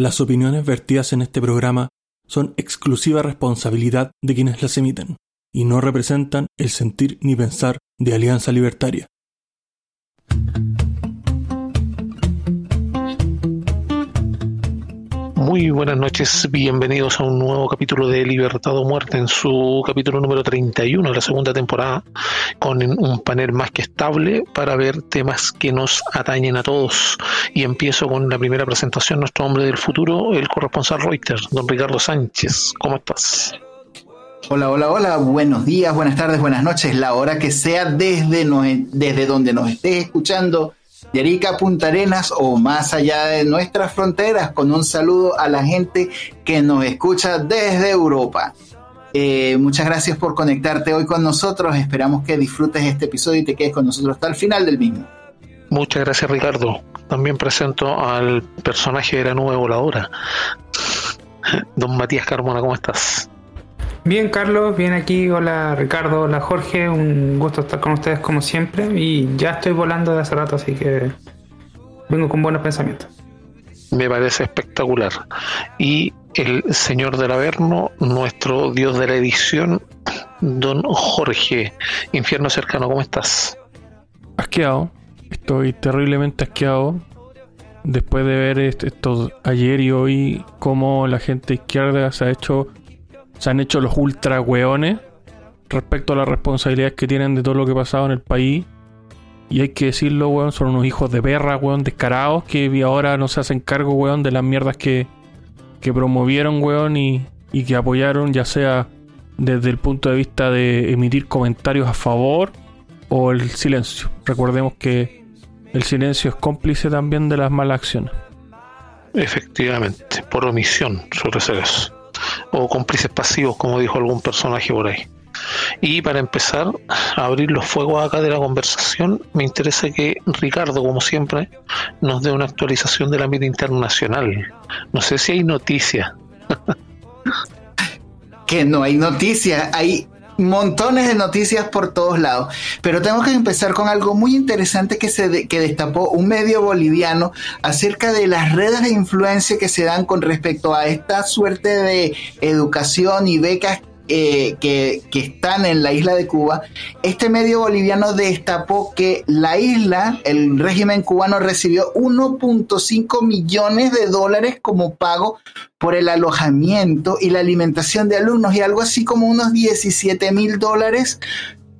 Las opiniones vertidas en este programa son exclusiva responsabilidad de quienes las emiten y no representan el sentir ni pensar de Alianza Libertaria. Muy buenas noches, bienvenidos a un nuevo capítulo de Libertad o Muerte en su capítulo número 31 de la segunda temporada, con un panel más que estable para ver temas que nos atañen a todos. Y empiezo con la primera presentación, nuestro hombre del futuro, el corresponsal Reuters, don Ricardo Sánchez. ¿Cómo estás? Hola, hola, hola, buenos días, buenas tardes, buenas noches, la hora que sea desde, desde donde nos estés escuchando de Arica Punta Arenas o más allá de nuestras fronteras, con un saludo a la gente que nos escucha desde Europa. Eh, muchas gracias por conectarte hoy con nosotros. Esperamos que disfrutes este episodio y te quedes con nosotros hasta el final del mismo. Muchas gracias, Ricardo. También presento al personaje de la nube voladora. Don Matías Carmona, ¿cómo estás? Bien, Carlos, bien aquí. Hola, Ricardo. Hola, Jorge. Un gusto estar con ustedes como siempre. Y ya estoy volando de hace rato, así que vengo con buenos pensamientos. Me parece espectacular. Y el señor del Averno, nuestro dios de la edición, don Jorge, infierno cercano, ¿cómo estás? Asqueado. Estoy terriblemente asqueado. Después de ver esto ayer y hoy, cómo la gente izquierda se ha hecho se han hecho los ultra weones respecto a las responsabilidades que tienen de todo lo que ha pasado en el país. Y hay que decirlo, weón, son unos hijos de perra, weón, descarados, que ahora no se hacen cargo, weón, de las mierdas que, que promovieron, weón, y, y que apoyaron, ya sea desde el punto de vista de emitir comentarios a favor o el silencio. Recordemos que el silencio es cómplice también de las malas acciones. Efectivamente, por omisión suele ser eso o cómplices pasivos, como dijo algún personaje por ahí. Y para empezar a abrir los fuegos acá de la conversación, me interesa que Ricardo, como siempre, nos dé una actualización del ámbito internacional. No sé si hay noticias. que no hay noticias, hay montones de noticias por todos lados. Pero tengo que empezar con algo muy interesante que, se que destapó un medio boliviano acerca de las redes de influencia que se dan con respecto a esta suerte de educación y becas eh, que, están en la isla de Cuba, este medio boliviano destapó que la isla, el régimen cubano recibió 1.5 millones de dólares como pago por el alojamiento y la alimentación de alumnos y algo así como unos 17 mil dólares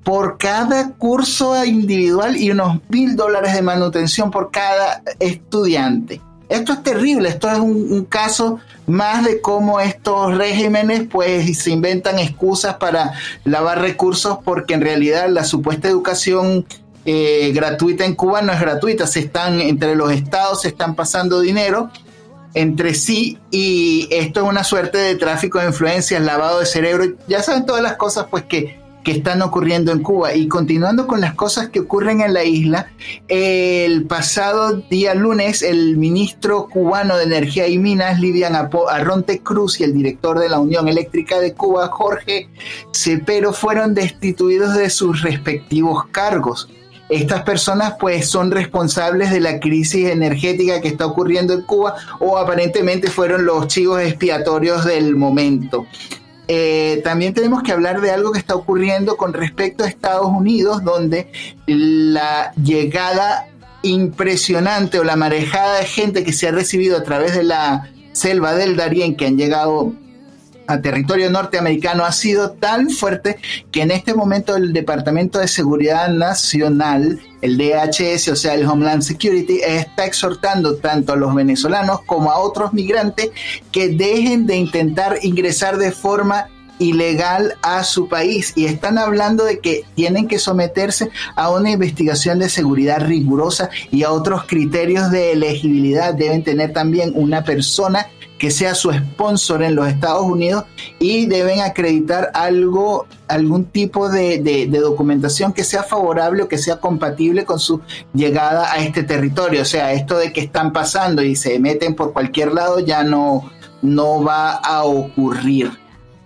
por cada curso individual y unos mil dólares de manutención por cada estudiante. Esto es terrible, esto es un, caso más de cómo estos regímenes pues se inventan excusas para lavar recursos porque en realidad la supuesta educación eh, gratuita en Cuba no es gratuita, se están entre los estados, se están pasando dinero entre sí y esto es una suerte de tráfico de influencias, lavado de cerebro, ya saben todas las cosas pues que están ocurriendo en Cuba. Y continuando con las cosas que ocurren en la isla, el pasado día lunes el ministro cubano de Energía y Minas, Livian Arronte Cruz, y el director de la Unión Eléctrica de Cuba, Jorge Cepero, fueron destituidos de sus respectivos cargos. Estas personas pues son responsables de la crisis energética que está ocurriendo en Cuba o aparentemente fueron los chivos expiatorios del momento. Eh, también tenemos que hablar de algo que está ocurriendo con respecto a Estados Unidos, donde la llegada impresionante o la marejada de gente que se ha recibido a través de la selva del Darién, que han llegado a territorio norteamericano ha sido tan fuerte que en este momento el Departamento de Seguridad Nacional, el DHS, o sea, el Homeland Security, está exhortando tanto a los venezolanos como a otros migrantes que dejen de intentar ingresar de forma ilegal a su país y están hablando de que tienen que someterse a una investigación de seguridad rigurosa y a otros criterios de elegibilidad. Deben tener también una persona que sea su sponsor en los Estados Unidos y deben acreditar algo, algún tipo de, documentación que sea favorable o que sea compatible con su llegada a este territorio. O sea, esto de que están pasando y se meten por cualquier lado ya no, no va a ocurrir.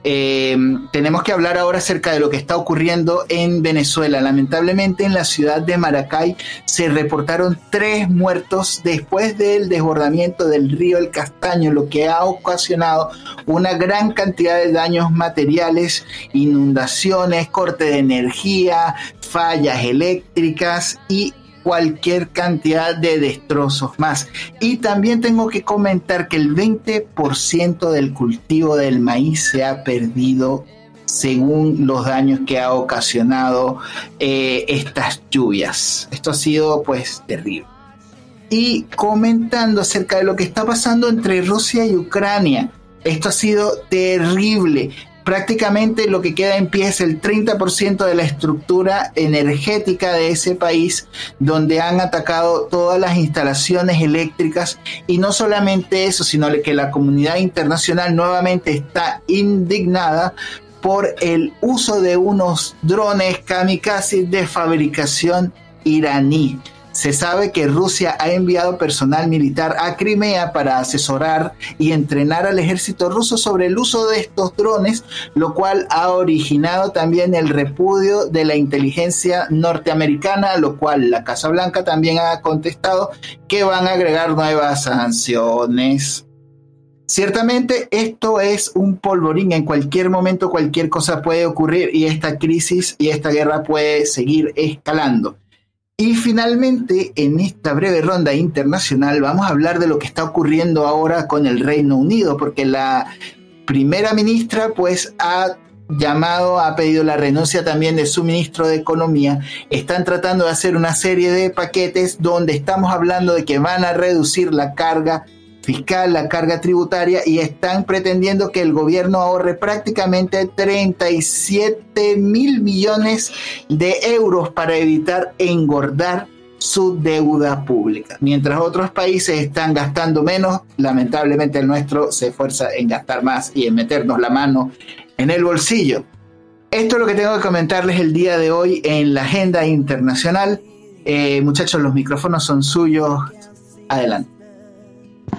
Eh, tenemos que hablar ahora acerca de lo que está ocurriendo en Venezuela. Lamentablemente en la ciudad de Maracay se reportaron tres muertos después del desbordamiento del río El Castaño, lo que ha ocasionado una gran cantidad de daños materiales, inundaciones, corte de energía, fallas eléctricas y cualquier cantidad de destrozos más. Y también tengo que comentar que el 20% del cultivo del maíz se ha perdido según los daños que ha ocasionado eh, estas lluvias. Esto ha sido pues terrible. Y comentando acerca de lo que está pasando entre Rusia y Ucrania. Esto ha sido terrible prácticamente lo que queda en pie es el 30% de la estructura energética de ese país, donde han atacado todas las instalaciones eléctricas y no solamente eso, sino que la comunidad internacional nuevamente está indignada por el uso de unos drones kamikaze de fabricación iraní. Se sabe que Rusia ha enviado personal militar a Crimea para asesorar y entrenar al ejército ruso sobre el uso de estos drones, lo cual ha originado también el repudio de la inteligencia norteamericana, lo cual la Casa Blanca también ha contestado que van a agregar nuevas sanciones. Ciertamente esto es un polvorín, en cualquier momento cualquier cosa puede ocurrir y esta crisis y esta guerra puede seguir escalando. Y finalmente, en esta breve ronda internacional, vamos a hablar de lo que está ocurriendo ahora con el Reino Unido, porque la primera ministra pues ha llamado, ha pedido la renuncia también de su ministro de Economía. Están tratando de hacer una serie de paquetes donde estamos hablando de que van a reducir la carga fiscal, la carga tributaria y están pretendiendo que el gobierno ahorre prácticamente 37 mil millones de euros para evitar engordar su deuda pública. Mientras otros países están gastando menos, lamentablemente el nuestro se esfuerza en gastar más y en meternos la mano en el bolsillo. Esto es lo que tengo que comentarles el día de hoy en la agenda internacional. Eh, muchachos, los micrófonos son suyos. Adelante.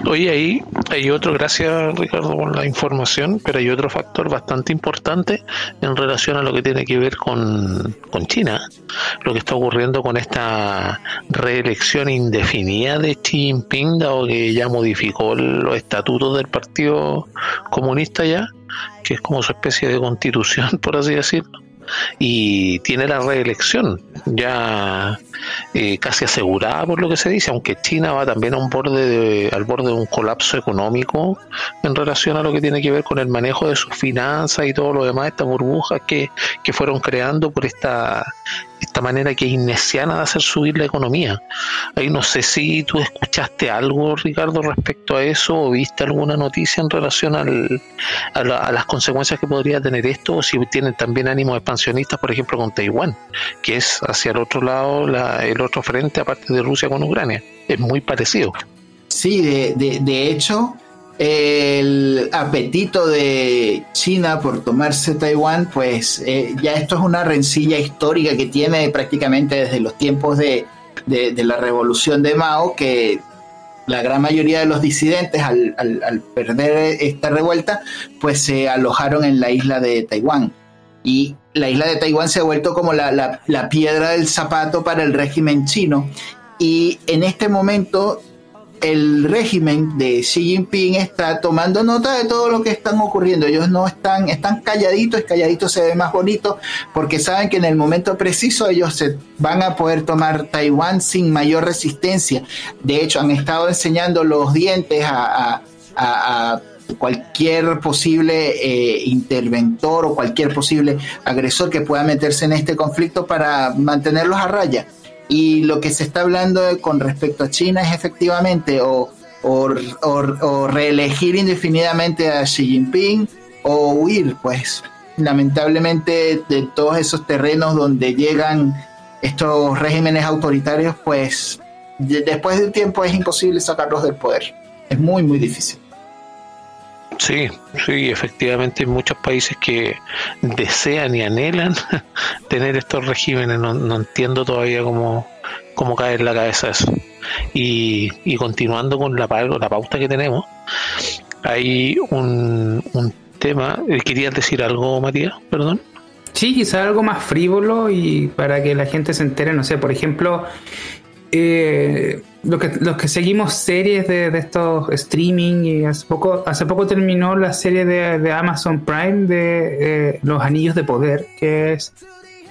Oye, ahí hay otro, gracias Ricardo por la información, pero hay otro factor bastante importante en relación a lo que tiene que ver con, con China, lo que está ocurriendo con esta reelección indefinida de Xi Jinping, dado que ya modificó los estatutos del Partido Comunista ya, que es como su especie de constitución, por así decirlo y tiene la reelección ya eh, casi asegurada por lo que se dice, aunque China va también a un borde al borde de un colapso económico en relación a lo que tiene que ver con el manejo de sus finanzas y todo lo demás, estas burbujas que, que fueron creando por esta esta manera que keynesiana de hacer subir la economía. Ahí no sé si tú escuchaste algo, Ricardo, respecto a eso o viste alguna noticia en relación al, a, las consecuencias que podría tener esto o si tienen también ánimos expansionistas, por ejemplo, con Taiwán, que es hacia el otro lado, el otro frente, aparte de Rusia con Ucrania. Es muy parecido. Sí, de, de, de hecho, el apetito de China por tomarse Taiwán, pues eh, ya esto es una rencilla histórica que tiene prácticamente desde los tiempos de, la revolución de Mao, que la gran mayoría de los disidentes al, perder esta revuelta, pues se alojaron en la isla de Taiwán. Y la isla de Taiwán se ha vuelto como la, la piedra del zapato para el régimen chino. Y en este momento el régimen de Xi Jinping está tomando nota de todo lo que están ocurriendo. Ellos no están, están calladitos, calladitos se ve más bonito, porque saben que en el momento preciso ellos se van a poder tomar Taiwán sin mayor resistencia. De hecho, han estado enseñando los dientes a, cualquier posible eh, interventor o cualquier posible agresor que pueda meterse en este conflicto para mantenerlos a raya. Y lo que se está hablando con respecto a China es efectivamente o, o, reelegir indefinidamente a Xi Jinping o huir, pues lamentablemente de todos esos terrenos donde llegan estos regímenes autoritarios, pues después de un tiempo es imposible sacarlos del poder. Es muy, muy difícil. Sí, sí, efectivamente hay muchos países que desean y anhelan tener estos regímenes. No, entiendo todavía cómo, cómo cae en la cabeza eso. Y, y continuando con la, la pauta que tenemos, hay un, un tema. Eh, ¿Querías decir algo, Matías? Perdón. Sí, quizá algo más frívolo y para que la gente se entere, no sé, por ejemplo, eh, los, que, los que seguimos series de, estos streaming y hace poco, hace poco terminó la serie de, Amazon Prime de eh, Los Anillos de Poder, que es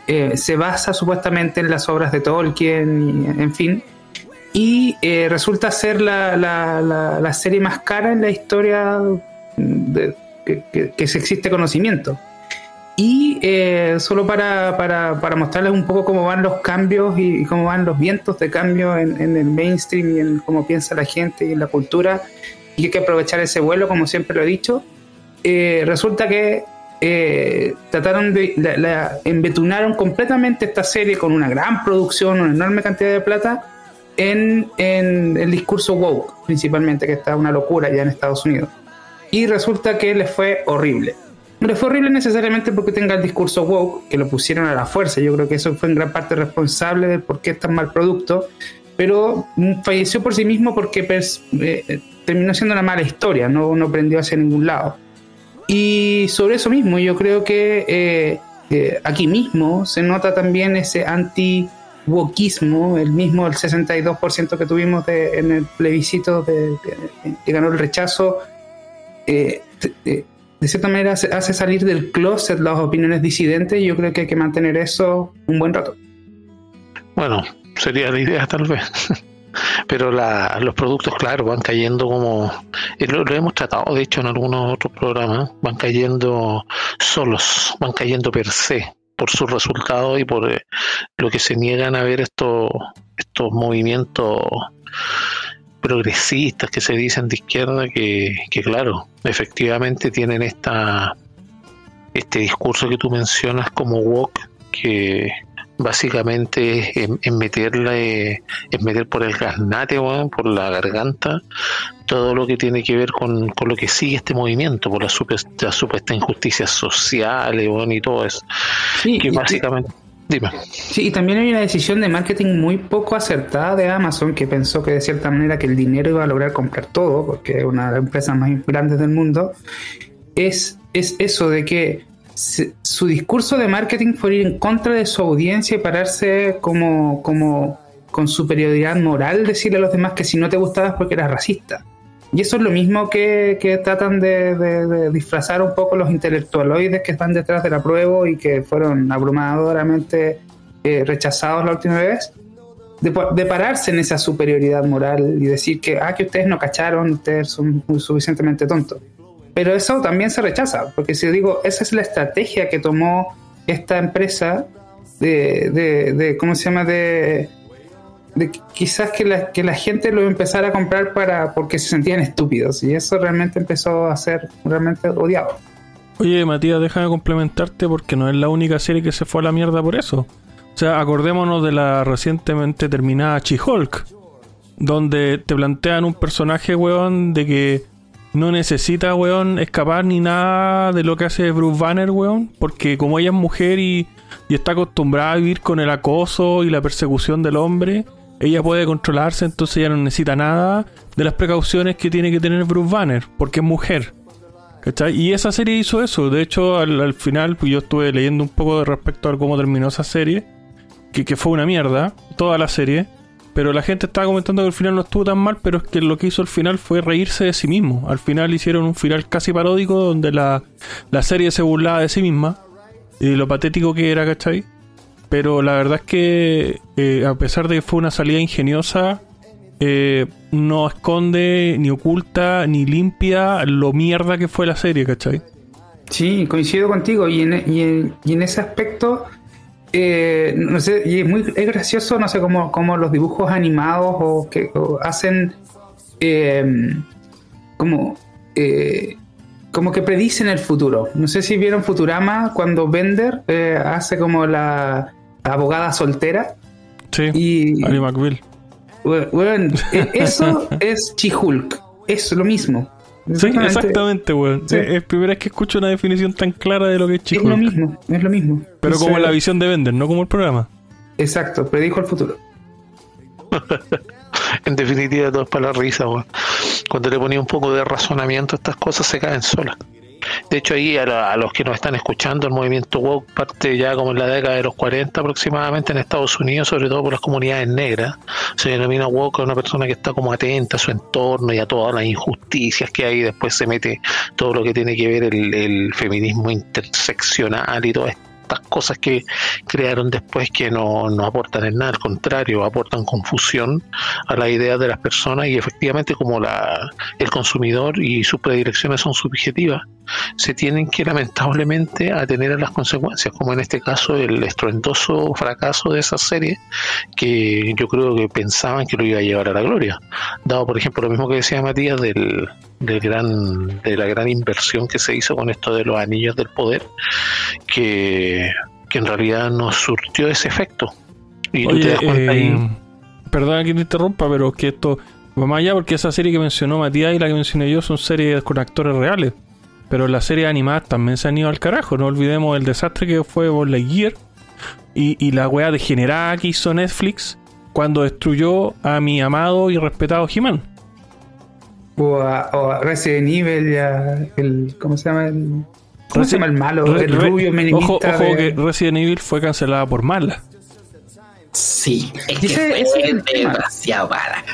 eh, se basa supuestamente en las obras de Tolkien, en fin, y eh, resulta ser la, la, serie más cara en la historia de, que, se existe conocimiento. Y eh, solo para, para, para, mostrarles un poco cómo van los cambios y, cómo van los vientos de cambio en, el mainstream y en cómo piensa la gente y en la cultura, y hay que aprovechar ese vuelo, como siempre lo he dicho. resulta que eh, trataron de, la, embetunaron completamente esta serie con una gran producción, una enorme cantidad de plata en, el discurso woke, principalmente, que está una locura ya en Estados Unidos. Y resulta que les fue horrible. No fue horrible necesariamente porque tenga el discurso woke, que lo pusieron a la fuerza. Yo creo que eso fue en gran parte responsable de por qué es tan mal producto. Pero falleció por sí mismo porque pues, eh, terminó siendo una mala historia, no, no prendió hacia ningún lado. Y sobre eso mismo, yo creo que eh, eh, aquí mismo se nota también ese anti wokismo, el mismo el 62% que tuvimos en el plebiscito de, que ganó el rechazo, eh, de, cierta manera hace salir del closet las opiniones disidentes y yo creo que hay que mantener eso un buen rato. Bueno, sería la idea tal vez. pero los productos, claro, van cayendo como, eh, lo, hemos tratado de hecho en algunos otros programas, van cayendo solos, van cayendo per se, por sus resultados y por eh, lo que se niegan a ver estos, estos movimientos progresistas que se dicen de izquierda que, que claro, efectivamente tienen esta este discurso que tú mencionas como woke que básicamente es, meterle es meter por el gasnate por la garganta todo lo que tiene que ver con, lo que sigue este movimiento por la supuesta, supuesta injusticia social y todo eso. Que básicamente Dime. Sí, y también hay una decisión de marketing muy poco acertada de Amazon que pensó que de cierta manera que el dinero iba a lograr comprar todo, porque es una de las empresas más grandes del mundo, es, es eso de que su discurso de marketing fue ir en contra de su audiencia y pararse como, como con superioridad moral, decirle a los demás que si no te gustabas porque eras racista. Y eso es lo mismo que, tratan de, disfrazar un poco los intelectualoides que están detrás de la prueba y que fueron abrumadoramente eh, rechazados la última vez. De, pararse en esa superioridad moral y decir que, ah, que ustedes no cacharon, ustedes son suficientemente tontos. Pero eso también se rechaza, porque si digo, esa es la estrategia que tomó esta empresa de, de, ¿cómo se llama? De, de quizás que la, que la gente lo empezara a comprar para porque se sentían estúpidos y eso realmente empezó a ser realmente odiado. Oye, Matías, déjame complementarte porque no es la única serie que se fue a la mierda por eso. O sea, acordémonos de la recientemente terminada She-Hulk, donde te plantean un personaje, weón, de que no necesita, weón, escapar ni nada de lo que hace Bruce Banner, weón, porque como ella es mujer y, está acostumbrada a vivir con el acoso y la persecución del hombre, ella puede controlarse, entonces ella no necesita nada de las precauciones que tiene que tener Bruce Banner, porque es mujer. ¿Cachai? Y esa serie hizo eso. De hecho, al, final, pues yo estuve leyendo un poco de respecto a cómo terminó esa serie, que, fue una mierda, toda la serie. Pero la gente estaba comentando que el final no estuvo tan mal, pero es que lo que hizo al final fue reírse de sí mismo. Al final hicieron un final casi paródico donde la, serie se burlaba de sí misma y lo patético que era, ¿cachai? Pero la verdad es que eh, a pesar de que fue una salida ingeniosa, eh, no esconde, ni oculta, ni limpia lo mierda que fue la serie, ¿cachai? Sí, coincido contigo y en, y en ese aspecto eh, no sé, y es muy es gracioso, no sé, cómo, cómo los dibujos animados o que hacen em, como como que predicen el futuro. No sé si vieron Futurama cuando Bender hace como la, abogada soltera. Sí, y, Ali McBeal. Bueno, e, eso es Chihulk, es lo mismo. Sí, exactamente, weón. Es, primera vez que escucho una definición tan clara de lo que es chico. Es lo mismo, es lo mismo. Pero como la visión de Bender, no como el programa. Exacto, predijo el futuro. en definitiva, todo es para la risa, weón. Cuando le ponía un poco de razonamiento a estas cosas, se caen solas. De hecho, ahí a, los que nos están escuchando, el movimiento woke parte ya como en la década de los 40 aproximadamente en Estados Unidos, sobre todo por las comunidades negras. Se denomina woke a una persona que está como atenta a su entorno y a todas las injusticias que hay. Después se mete todo lo que tiene que ver el, el feminismo interseccional y todo esto estas cosas que crearon después que no, no aportan en nada, al contrario, aportan confusión a la idea de las personas y efectivamente como la, el consumidor y sus predilecciones son subjetivas, se tienen que lamentablemente atener a las consecuencias, como en este caso el estruendoso fracaso de esa serie, que yo creo que pensaban que lo iba a llevar a la gloria, dado por ejemplo lo mismo que decía Matías del, del gran, de la gran inversión que se hizo con esto de los anillos del poder, que, en realidad no surtió ese efecto. Y tú te das cuenta ahí. Eh, perdona que te interrumpa, pero que esto va más allá porque esa serie que mencionó Matías y la que mencioné yo son series con actores reales. Pero las series animadas también se han ido al carajo. No olvidemos el desastre que fue por la Gear y, y la weá degenerada que hizo Netflix cuando destruyó a mi amado y respetado He-Man. O a, Resident Evil, ya, el, ¿cómo se llama? El, ¿Cómo se llama el malo? el rubio minimista. Ojo, ojo que Resident Evil fue cancelada por mala. Sí, es que fue demasiado mala.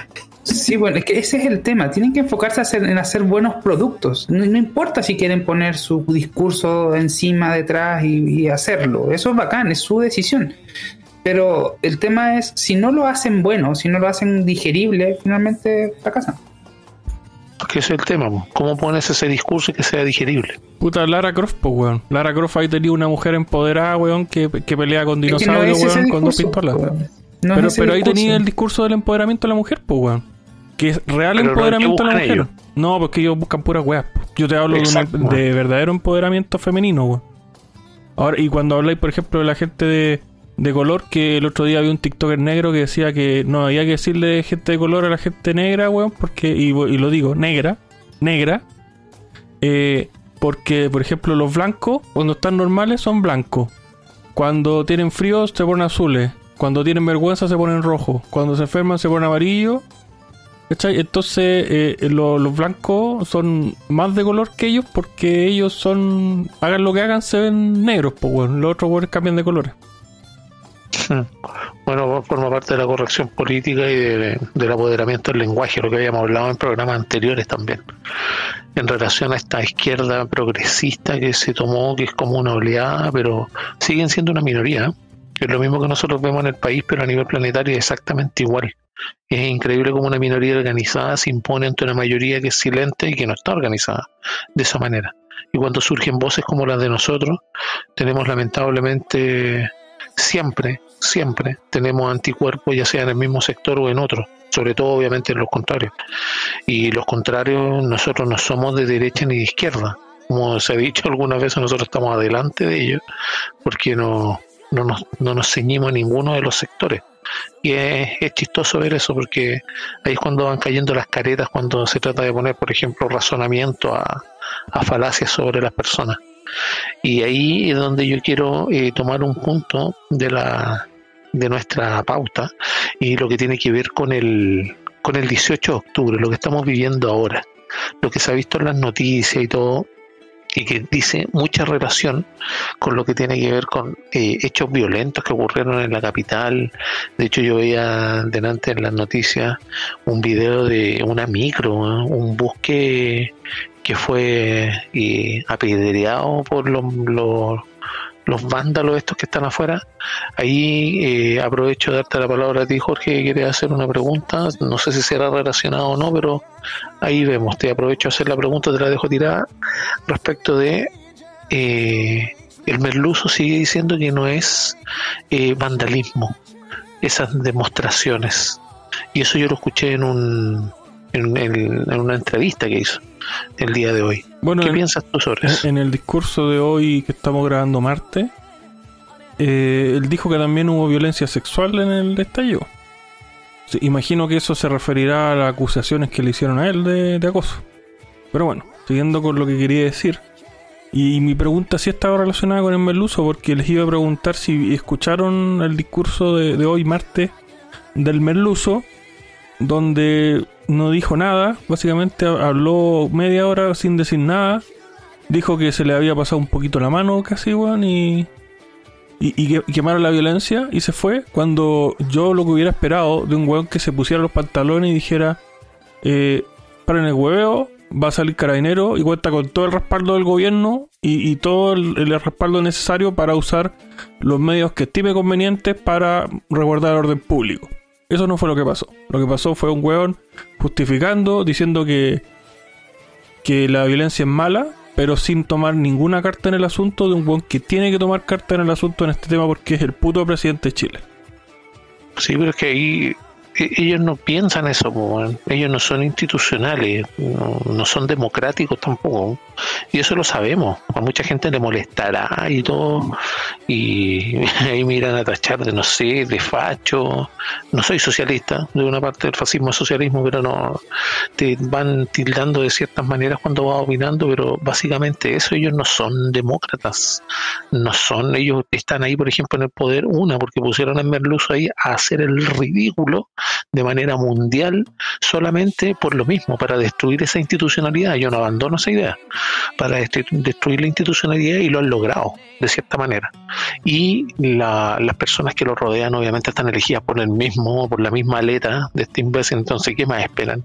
Sí, bueno, es que ese es el tema. Tienen que enfocarse en hacer buenos productos. No, importa si quieren poner su discurso encima, detrás y, hacerlo. Eso es bacán, es su decisión. Pero el tema es, si no lo hacen bueno, si no lo hacen digerible, finalmente fracasan. Que ese es el tema, ¿cómo pones ese discurso y que sea digerible? Puta, Lara Croft, pues, weón. Lara Croft ahí tenía una mujer empoderada, weón, que, pelea con dinosaurios, weón, con dos pistolas. pero pero ahí tenía el discurso del empoderamiento de la mujer, pues, weón. Que es real empoderamiento de la mujer. No, porque ellos buscan puras weas. Yo te hablo de, verdadero empoderamiento femenino, weón. Ahora, y cuando habláis, por ejemplo, de la gente de, de color, que el otro día había un TikToker negro que decía que no había que decirle gente de color a la gente negra, weón, porque, y, lo digo, negra, negra, eh, porque, por ejemplo, los blancos, cuando están normales, son blancos. Cuando tienen frío, se ponen azules. Cuando tienen vergüenza, se ponen rojos. Cuando se enferman, se ponen amarillos. Entonces, eh, los blancos son más de color que ellos porque ellos son. Hagan lo que hagan, se ven negros, pues, bueno. Los otros cambian de colores. Bueno, forma parte de la corrección política y del apoderamiento del lenguaje, lo que habíamos hablado en programas anteriores también, en relación a esta izquierda progresista que se tomó, que es como una oleada, pero siguen siendo una minoría. Es lo mismo que nosotros vemos en el país, pero a nivel planetario es exactamente igual. Es increíble como una minoría organizada se impone ante una mayoría que es silente y que no está organizada de esa manera. Y cuando surgen voces como las de nosotros, tenemos lamentablemente siempre, siempre tenemos anticuerpos, ya sea en el mismo sector o en otro, sobre todo obviamente en los contrarios. Y los contrarios, nosotros no somos de derecha ni de izquierda. Como se ha dicho algunas veces, nosotros estamos adelante de ellos porque no, no, nos, no nos ceñimos a ninguno de los sectores. Y es, es, chistoso ver eso porque ahí es cuando van cayendo las caretas, cuando se trata de poner, por ejemplo, razonamiento a, a falacias sobre las personas. Y ahí es donde yo quiero eh, tomar un punto de la de nuestra pauta y lo que tiene que ver con el con el 18 de octubre, lo que estamos viviendo ahora, lo que se ha visto en las noticias y todo, y que dice mucha relación con lo que tiene que ver con eh, hechos violentos que ocurrieron en la capital. De hecho, yo veía delante en las noticias un video de una micro, un bus que, fue eh, apedreado por los, los, vándalos estos que están afuera. Ahí eh, aprovecho de darte la palabra a ti, Jorge, que quieres hacer una pregunta. No sé si será relacionado o no, pero ahí vemos. Te aprovecho a hacer la pregunta, te la dejo tirada respecto de... Eh, el merluzo sigue diciendo que no es vandalismo, esas demostraciones. Y eso yo lo escuché en un en, una entrevista que hizo el día de hoy. Bueno, ¿Qué piensas tú sobre eso? En el discurso de hoy que estamos grabando martes, eh, él dijo que también hubo violencia sexual en el estallido. imagino que eso se referirá a las acusaciones que le hicieron a él de, acoso. Pero bueno, siguiendo con lo que quería decir. Y mi pregunta sí estaba relacionada con el merluzo, porque les iba a preguntar si escucharon el discurso de, de hoy, martes, del merluzo, donde no dijo nada, básicamente habló media hora sin decir nada dijo que se le había pasado un poquito la mano casi, weón, y, y, y que- quemaron la violencia y se fue. Cuando yo lo que hubiera esperado de un weón que se pusiera los pantalones y dijera, eh, paren el hueveo, va a salir carabinero y cuenta con todo el respaldo del gobierno y, y todo el, el respaldo necesario para usar los medios que estime convenientes para resguardar el orden público. Eso no fue lo que pasó. Lo que pasó fue un weón justificando, diciendo que, que la violencia es mala, pero sin tomar ninguna carta en el asunto de un weón que tiene que tomar carta en el asunto en este tema porque es el puto presidente de Chile. Sí, pero es que ahí ellos no piensan eso, ellos no son institucionales, no, no son democráticos tampoco. Y eso lo sabemos. A mucha gente le molestará y todo. Y ahí miran a tachar de, no sé, de facho. No soy socialista, de una parte del fascismo es socialismo, pero no. Te van tildando de ciertas maneras cuando vas opinando, pero básicamente eso, ellos no son demócratas. No son, ellos están ahí, por ejemplo, en el poder, una, porque pusieron a Merluzo ahí a hacer el ridículo de manera mundial solamente por lo mismo, para destruir esa institucionalidad. Yo no abandono esa idea, para destru- destruir la institucionalidad y lo han logrado, de cierta manera. Y la- las personas que lo rodean obviamente están elegidas por el mismo, por la misma aleta de este imbécil, entonces ¿qué más esperan?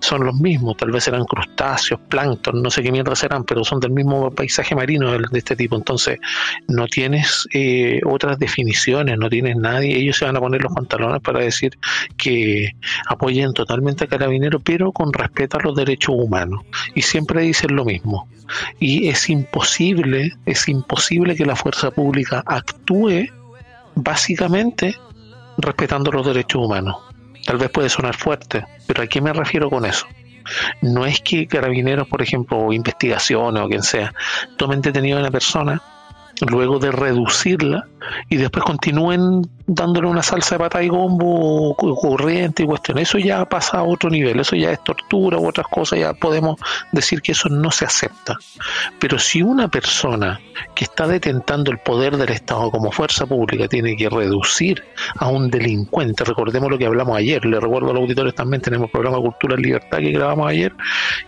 Son los mismos, tal vez serán crustáceos, plancton, no sé qué mierda serán, pero son del mismo paisaje marino de este tipo, entonces no tienes eh, otras definiciones, no tienes nadie, ellos se van a poner los pantalones para decir que apoyen totalmente a Carabineros, pero con respeto a los derechos humanos. Y siempre dicen lo mismo. Y es imposible, es imposible que la fuerza pública actúe básicamente respetando los derechos humanos. Tal vez puede sonar fuerte, pero ¿a qué me refiero con eso? No es que carabineros, por ejemplo, o investigaciones o quien sea, tomen detenido a una persona luego de reducirla y después continúen dándole una salsa de pata y gombo corriente y cuestión. Eso ya pasa a otro nivel, eso ya es tortura u otras cosas, ya podemos decir que eso no se acepta. Pero si una persona que está detentando el poder del Estado como fuerza pública tiene que reducir a un delincuente, recordemos lo que hablamos ayer, le recuerdo a los auditores también, tenemos el programa Cultura en Libertad que grabamos ayer,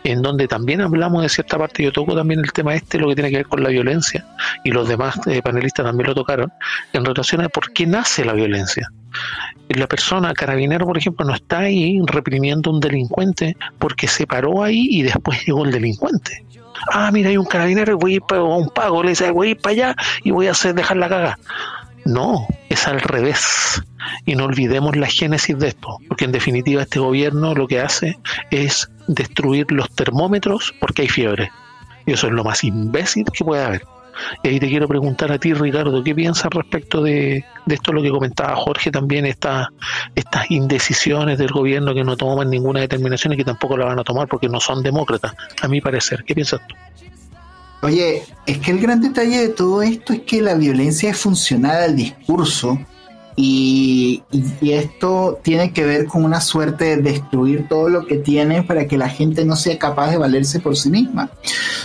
en donde también hablamos de cierta parte, yo toco también el tema este, lo que tiene que ver con la violencia, y los demás eh, panelistas también lo tocaron, en relación a por qué nace la violencia. La persona, carabinero, por ejemplo, no está ahí reprimiendo un delincuente porque se paró ahí y después llegó el delincuente. Ah, mira, hay un carabinero y voy a ir para un pago, le dice, voy a ir para allá y voy a hacer dejar la caga. No, es al revés. Y no olvidemos la génesis de esto, porque en definitiva este gobierno lo que hace es destruir los termómetros porque hay fiebre. Y eso es lo más imbécil que puede haber. Y ahí te quiero preguntar a ti, Ricardo, ¿qué piensas respecto de, de esto lo que comentaba Jorge también, esta, estas indecisiones del gobierno que no toman ninguna determinación y que tampoco la van a tomar porque no son demócratas, a mi parecer. ¿Qué piensas tú? Oye, es que el gran detalle de todo esto es que la violencia es funcional al discurso y, esto tiene que ver con una suerte de destruir todo lo que tiene para que la gente no sea capaz de valerse por sí misma.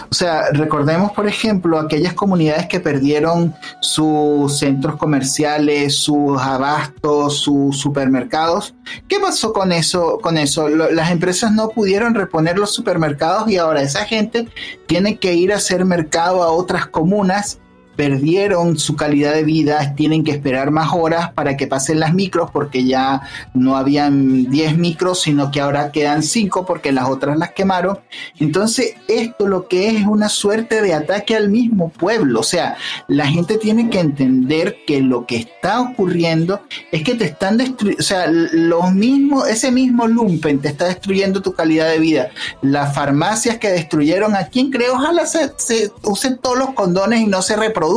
O sea, recordemos, por ejemplo, aquellas comunidades que perdieron sus centros comerciales, sus abastos, sus supermercados. ¿Qué pasó con eso? Con eso, las empresas no pudieron reponer los supermercados y ahora esa gente tiene que ir a hacer mercado a otras comunas perdieron su calidad de vida, tienen que esperar más horas para que pasen las micros porque ya no habían 10 micros, sino que ahora quedan 5 porque las otras las quemaron. Entonces, esto lo que es una suerte de ataque al mismo pueblo. O sea, la gente tiene que entender que lo que está ocurriendo es que te están destruyendo, o sea, los mismos, ese mismo lumpen te está destruyendo tu calidad de vida. Las farmacias que destruyeron a quien creo, ojalá se, se usen todos los condones y no se reproduzcan,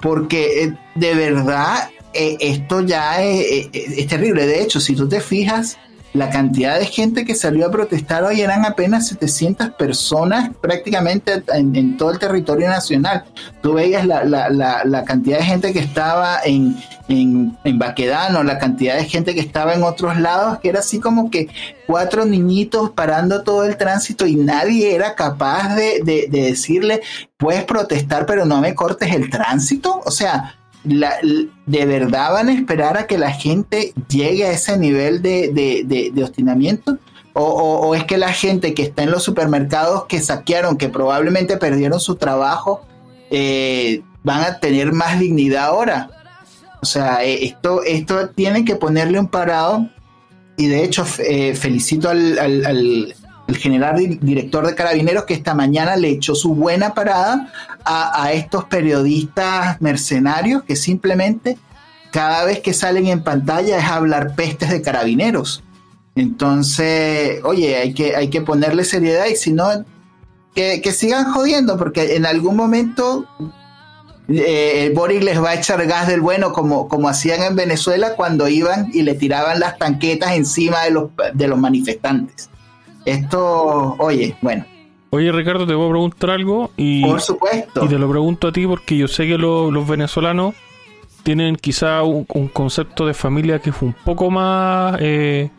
porque eh, de verdad eh, esto ya es, es- es terrible. De hecho, si tú te fijas, la cantidad de gente que salió a protestar hoy eran apenas 700 personas prácticamente en, todo el territorio nacional. Tú veías la, la- la- la cantidad de gente que estaba en, en, en Baquedano, la cantidad de gente que estaba en otros lados, que era así como que cuatro niñitos parando todo el tránsito y nadie era capaz de, de- de decirle, puedes protestar, pero no me cortes el tránsito. O sea, la- de verdad van a esperar a que la gente llegue a ese nivel de, de- de- de obstinamiento. O, es que la gente que está en los supermercados que saquearon, que probablemente perdieron su trabajo, eh, van a tener más dignidad ahora. O sea, eh, esto, esto tiene que ponerle un parado. Y de hecho, eh, felicito al, al, general director de carabineros que esta mañana le echó su buena parada a, estos periodistas mercenarios que simplemente cada vez que salen en pantalla es hablar pestes de carabineros. Entonces, oye, hay que, hay que ponerle seriedad y si no, que, sigan jodiendo, porque en algún momento eh, Boris les va a echar gas del bueno, como, como hacían en Venezuela cuando iban y le tiraban las tanquetas encima de los, de los manifestantes. Esto, oye, bueno. Oye, Ricardo, te voy a preguntar algo y, Por supuesto. y te lo pregunto a ti porque yo sé que los venezolanos tienen quizá un, concepto de familia que fue un poco más eh,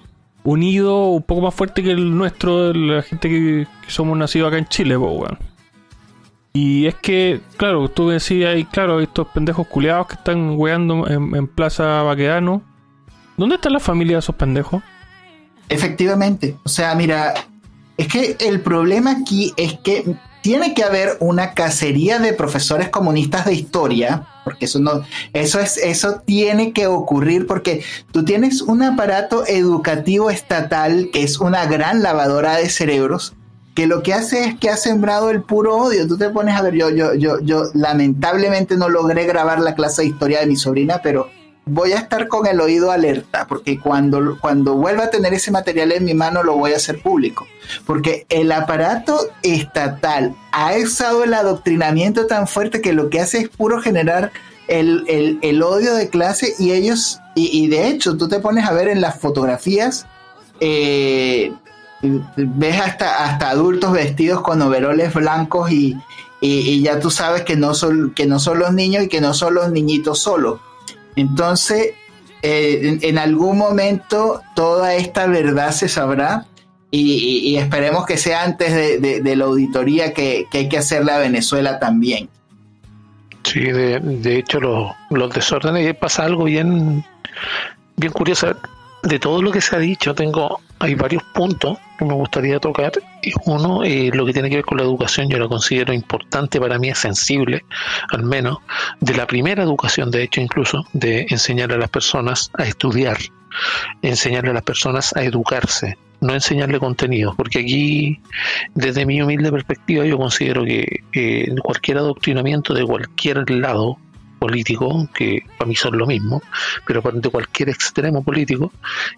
unido, un poco más fuerte que el nuestro, la gente que, somos nacidos acá en Chile, Y es que, claro, tú decías, y claro, estos pendejos culeados que están weando en, Plaza Baquedano. ¿Dónde está la familia de esos pendejos? Efectivamente. O sea, mira, es que el problema aquí es que tiene que haber una cacería de profesores comunistas de historia, porque eso no, eso es, eso tiene que ocurrir porque tú tienes un aparato educativo estatal que es una gran lavadora de cerebros que lo que hace es que ha sembrado el puro odio. Tú te pones a ver, yo, yo, yo, yo lamentablemente no logré grabar la clase de historia de mi sobrina, pero voy a estar con el oído alerta, porque cuando, cuando vuelva a tener ese material en mi mano lo voy a hacer público. Porque el aparato estatal ha usado el adoctrinamiento tan fuerte que lo que hace es puro generar el, odio de clase y ellos, y, de hecho tú te pones a ver en las fotografías, eh, ves hasta, hasta adultos vestidos con overoles blancos y, ya tú sabes que no, son, que no son los niños y que no son los niñitos solos entonces, eh, en, algún momento toda esta verdad se sabrá y, esperemos que sea antes de, la auditoría que, hay que hacerle a Venezuela también. Sí, de, hecho los, los desórdenes, pasa algo bien, bien curioso de todo lo que se ha dicho, tengo, hay varios puntos que me gustaría tocar. Uno, eh, lo que tiene que ver con la educación, yo lo considero importante, para mí es sensible, al menos, de la primera educación, de hecho, incluso, de enseñar a las personas a estudiar, enseñarle a las personas a educarse, no enseñarle contenido, porque aquí, desde mi humilde perspectiva, yo considero que eh, cualquier adoctrinamiento de cualquier lado, político, que para mí son lo mismo, pero de cualquier extremo político,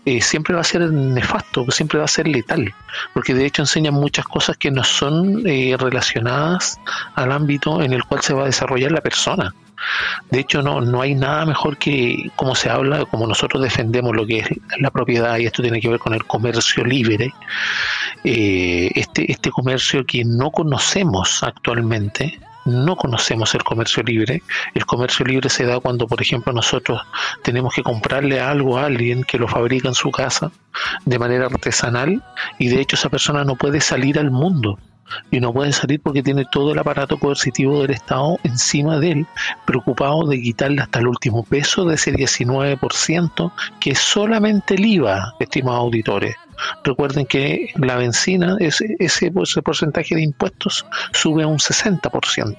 eh, siempre va a ser nefasto, siempre va a ser letal, porque de hecho enseñan muchas cosas que no son eh, relacionadas al ámbito en el cual se va a desarrollar la persona. De hecho, no, no hay nada mejor que, como se habla, como nosotros defendemos lo que es la propiedad, y esto tiene que ver con el comercio libre, eh, este, este comercio que no conocemos actualmente, no conocemos el comercio libre. El comercio libre se da cuando, por ejemplo, nosotros tenemos que comprarle algo a alguien que lo fabrica en su casa de manera artesanal y de hecho esa persona no puede salir al mundo y no puede salir porque tiene todo el aparato coercitivo del Estado encima de él, preocupado de quitarle hasta el último peso de ese 19% que es solamente el IVA, estimados auditores. Recuerden que la benzina, ese, ese porcentaje de impuestos sube a un 60%.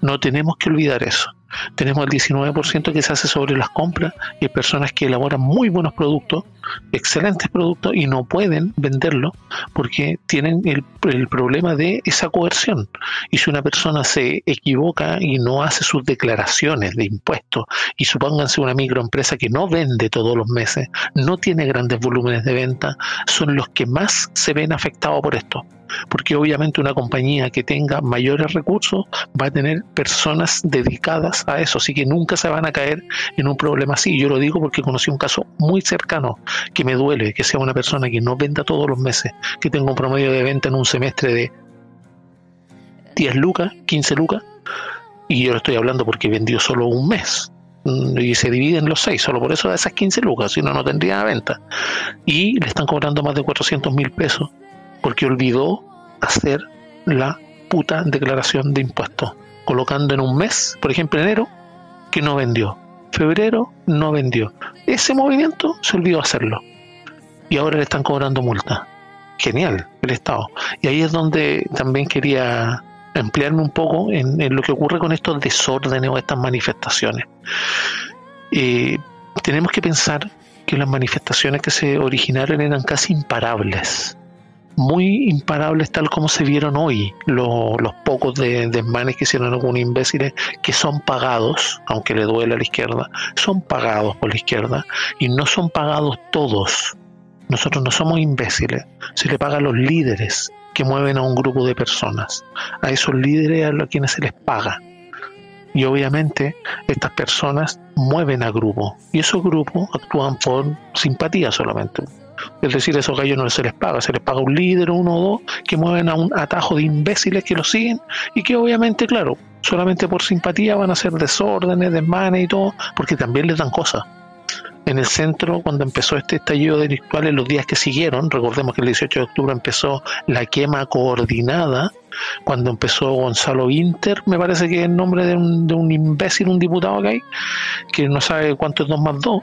No tenemos que olvidar eso. Tenemos el 19% que se hace sobre las compras y hay personas que elaboran muy buenos productos, excelentes productos y no pueden venderlo porque tienen el, problema de esa coerción. Y si una persona se equivoca y no hace sus declaraciones de impuestos y supónganse una microempresa que no vende todos los meses, no tiene grandes volúmenes de venta, son los que más se ven afectados por esto porque obviamente una compañía que tenga mayores recursos va a tener personas dedicadas a eso, así que nunca se van a caer en un problema así. Yo lo digo porque conocí un caso muy cercano que me duele, que sea una persona que no venda todos los meses, que tenga un promedio de venta en un semestre de 10 lucas, 15 lucas, y yo estoy hablando porque vendió solo un mes mm, y se dividen los seis, solo por eso da esas 15 lucas, si no, no tendría venta. Y le están cobrando más de 400 mil pesos porque olvidó hacer la puta declaración de impuestos, colocando en un mes, por ejemplo enero, que no vendió, febrero no vendió. Ese movimiento se olvidó hacerlo y ahora le están cobrando multa. genial el Estado. Y ahí es donde también quería emplearme un poco en, lo que ocurre con estos desórdenes o estas manifestaciones. Eh, tenemos que pensar que las manifestaciones que se originaron eran casi imparables muy imparables tal como se vieron hoy. Los pocos de, desmanes que hicieron algunos imbéciles que son pagados, aunque le duele a la izquierda, son pagados por la izquierda y no son pagados todos. Nosotros no somos imbéciles, se le paga a los líderes que mueven a un grupo de personas, a esos líderes a los quienes se les paga. Y obviamente estas personas mueven a grupos. Y esos grupos actúan por simpatía solamente es decir, a esos gallos no se les paga, se les paga un líder, uno o dos, que mueven a un atajo de imbéciles que los siguen y que obviamente, claro, solamente por simpatía van a hacer desórdenes, desmanes y todo, porque también les dan cosas. En el centro, cuando empezó este estallido delictual, en los días que siguieron, recordemos que el 18 de octubre empezó la quema coordinada, cuando empezó Gonzalo Inter, me parece que es el nombre de un, de un imbécil, un diputado que hay, que no sabe cuánto es dos más dos,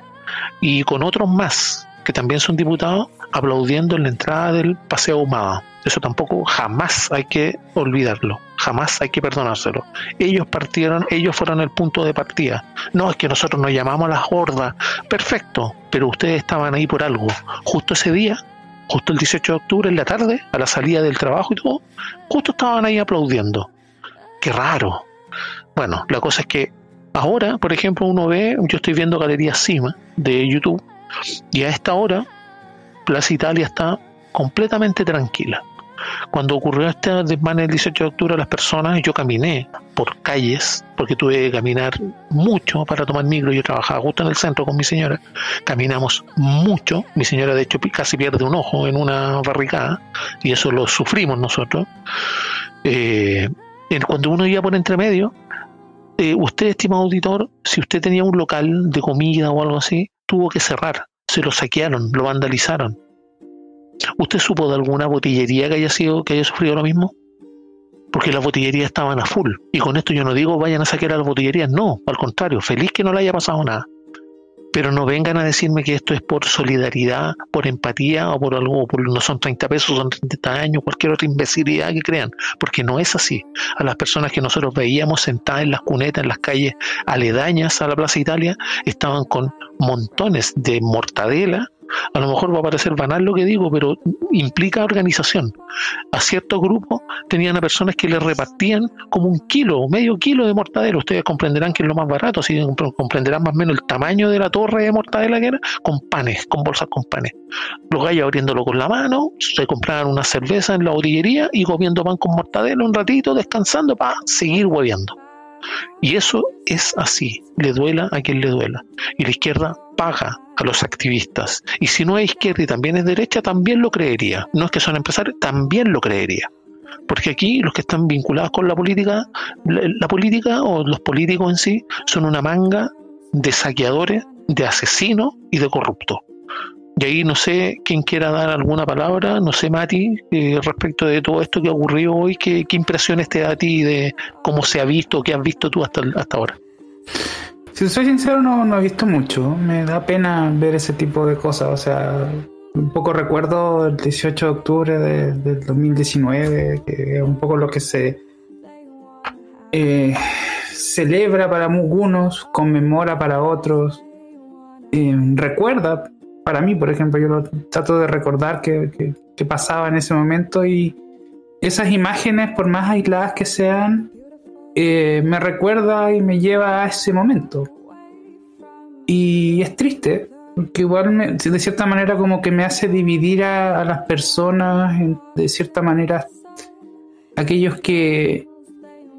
y con otros más, que también son diputados, aplaudiendo en la entrada del Paseo Humada. Eso tampoco jamás hay que olvidarlo, jamás hay que perdonárselo. Ellos partieron, ellos fueron el punto de partida. No es que nosotros nos llamamos a las hordas, perfecto, pero ustedes estaban ahí por algo. Justo ese día, justo el 18 de octubre en la tarde, a la salida del trabajo y todo, justo estaban ahí aplaudiendo. Qué raro. Bueno, la cosa es que ahora, por ejemplo, uno ve, yo estoy viendo Galería Cima de YouTube y a esta hora, Plaza Italia está completamente tranquila. Cuando ocurrió este desmane el 18 de octubre, las personas, yo caminé por calles, porque tuve que caminar mucho para tomar micro. Yo trabajaba justo en el centro con mi señora. Caminamos mucho. Mi señora, de hecho, casi pierde un ojo en una barricada, y eso lo sufrimos nosotros. Eh, cuando uno iba por entre medio, eh, usted, estimado auditor, si usted tenía un local de comida o algo así, tuvo que cerrar, se lo saquearon, lo vandalizaron. ¿Usted supo de alguna botillería que haya sido, que haya sufrido lo mismo? Porque las botillerías estaban a full. Y con esto yo no digo vayan a saquear a las botillerías, no, al contrario, feliz que no le haya pasado nada. Pero no vengan a decirme que esto es por solidaridad, por empatía o por algo, por no son 30 pesos, son 30 años, cualquier otra imbecilidad que crean, porque no es así. A las personas que nosotros veíamos sentadas en las cunetas, en las calles aledañas a la Plaza Italia, estaban con montones de mortadela, a lo mejor va a parecer banal lo que digo, pero implica organización. A ciertos grupos tenían a personas que les repartían como un kilo o medio kilo de mortadela. Ustedes comprenderán que es lo más barato, así comprenderán más o menos el tamaño de la torre de mortadela que era, con panes, con bolsas con panes. Los gallos abriéndolo con la mano, se compraban una cerveza en la botillería y comiendo pan con mortadela un ratito, descansando para seguir hueveando. Y eso es así, le duela a quien le duela. Y la izquierda paga a los activistas. Y si no es izquierda y también es derecha, también lo creería. No es que son empresarios, también lo creería. Porque aquí los que están vinculados con la política, la, política o los políticos en sí, son una manga de saqueadores, de asesinos y de corruptos. Y ahí no sé quién quiera dar alguna palabra, no sé Mati, eh, respecto de todo esto que ha ocurrido hoy, ¿qué, impresiones te da a ti de cómo se ha visto, qué has visto tú hasta, hasta ahora? Si soy sincero, no, no he visto mucho. Me da pena ver ese tipo de cosas. O sea, un poco recuerdo el 18 de octubre de, del 2019, que es un poco lo que se eh, celebra para algunos, conmemora para otros, eh, recuerda. Para mí, por ejemplo, yo lo trato de recordar que, que pasaba en ese momento y esas imágenes, por más aisladas que sean, eh, me recuerda y me lleva a ese momento. Y es triste, porque igual de cierta manera como que me hace dividir a, las personas, de cierta manera, aquellos que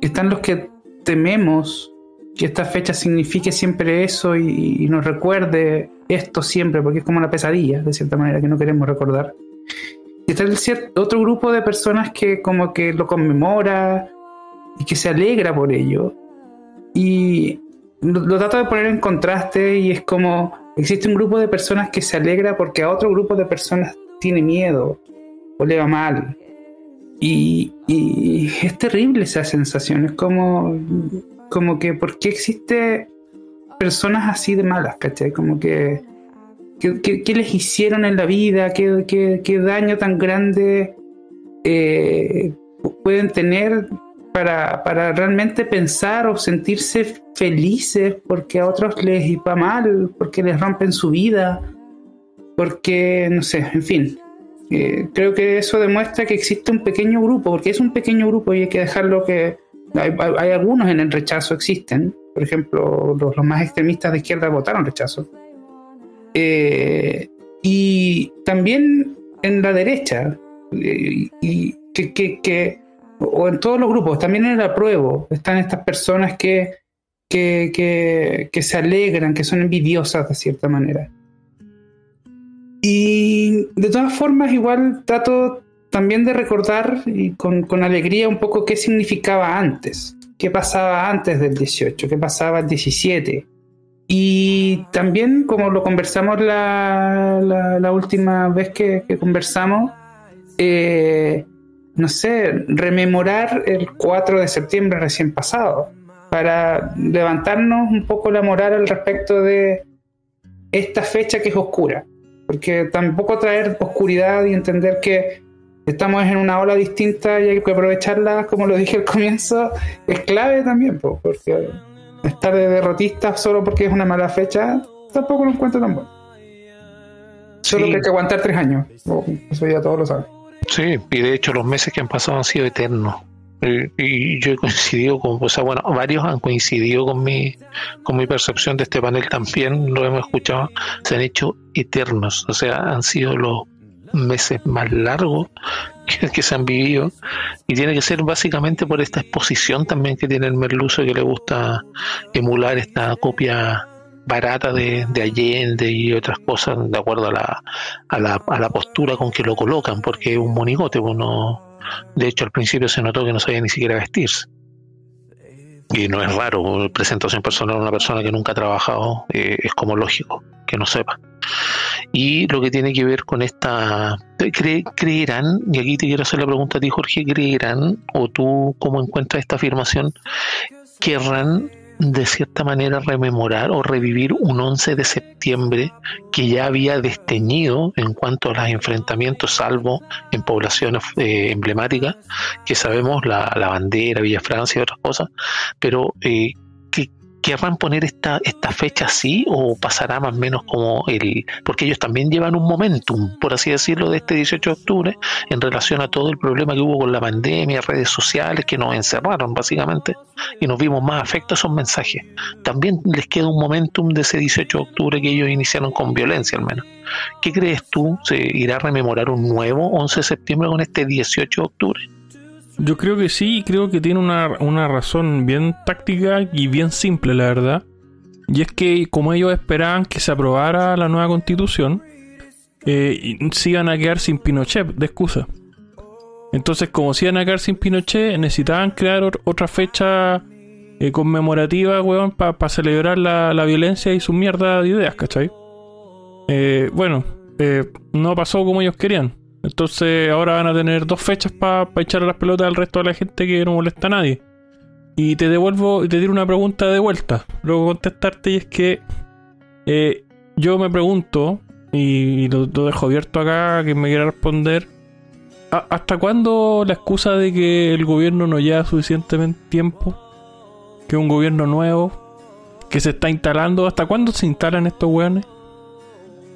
están los que tememos que esta fecha signifique siempre eso y, nos recuerde esto siempre, porque es como una pesadilla, de cierta manera, que no queremos recordar. Y está el cierto, otro grupo de personas que como que lo conmemora, y que se alegra por ello. Y lo, trato de poner en contraste y es como existe un grupo de personas que se alegra porque a otro grupo de personas tiene miedo o le va mal. Y, es terrible esa sensación, es como, como que, ¿por qué existe personas así de malas, ¿cachai? Como que qué, les hicieron en la vida, qué, qué daño tan grande eh, pueden tener para, para, realmente pensar o sentirse felices porque a otros les va mal, porque les rompen su vida, porque, no sé, en fin. Eh, creo que eso demuestra que existe un pequeño grupo, porque es un pequeño grupo y hay que dejarlo que... Hay, algunos en el rechazo, existen. Por ejemplo, los, más extremistas de izquierda votaron rechazo. Eh, y también en la derecha, eh, y, que, que, o en todos los grupos, también en el apruebo, están estas personas que, que, que, se alegran, que son envidiosas de cierta manera. Y de todas formas, igual trato también de recordar y con, con, alegría un poco qué significaba antes, qué pasaba antes del 18, qué pasaba el 17. Y también, como lo conversamos la, la, última vez que, que conversamos, eh, no sé, rememorar el 4 de septiembre recién pasado, para levantarnos un poco la moral al respecto de esta fecha que es oscura, porque tampoco traer oscuridad y entender que estamos en una ola distinta y hay que aprovecharla, como lo dije al comienzo, es clave también, porque estar de derrotista solo porque es una mala fecha, tampoco lo encuentro tan bueno. Solo que hay que aguantar tres años, eso ya todos lo saben. Sí, y de hecho los meses que han pasado han sido eternos. Y, yo he coincidido con, o sea, bueno, varios han coincidido con mi, con mi percepción de este panel también, lo hemos escuchado, se han hecho eternos, o sea, han sido los meses más largos que, que se han vivido y tiene que ser básicamente por esta exposición también que tiene el merluzo que le gusta emular esta copia barata de, Allende y otras cosas de acuerdo a la, a, la, a la postura con que lo colocan, porque es un monigote, uno, pues de hecho al principio se notó que no sabía ni siquiera vestirse. Y no es raro, presentación personal a una persona que nunca ha trabajado, eh, es como lógico que no sepa. Y lo que tiene que ver con esta, creerán, y aquí te quiero hacer la pregunta a ti Jorge, creerán, o tú cómo encuentras esta afirmación, querrán de cierta manera rememorar o revivir un 11 de septiembre que ya había desteñido en cuanto a los enfrentamientos, salvo en poblaciones eh, emblemáticas, que sabemos la, la, bandera, Villa Francia y otras cosas, pero eh, ¿Querrán poner esta, esta fecha así o pasará más o menos como el... porque ellos también llevan un momentum, por así decirlo, de este 18 de octubre en relación a todo el problema que hubo con la pandemia, redes sociales que nos encerraron básicamente y nos vimos más afectos a esos mensajes. También les queda un momentum de ese 18 de octubre que ellos iniciaron con violencia al menos. ¿Qué crees tú? ¿Se irá a rememorar un nuevo 11 de septiembre con este 18 de octubre? Yo creo que sí, creo que tiene una, razón bien táctica y bien simple, la verdad. Y es que como ellos esperaban que se aprobara la nueva constitución, eh, se iban a quedar sin Pinochet de excusa. Entonces, como se iban a quedar sin Pinochet, necesitaban crear otra fecha eh, conmemorativa, weón, para celebrar la, la, violencia y su mierda de ideas, ¿cachai? Eh, bueno, eh, no pasó como ellos querían. Entonces ahora van a tener dos fechas para echar las pelotas al resto de la gente que no molesta a nadie. Y te devuelvo y te tiro una pregunta de vuelta. Luego contestarte y es que eh, yo me pregunto, y, lo, dejo abierto acá, que me quiera responder. ¿Hasta cuándo la excusa de que el gobierno no lleva suficientemente tiempo? Que un gobierno nuevo, que se está instalando, ¿hasta cuándo se instalan estos weones?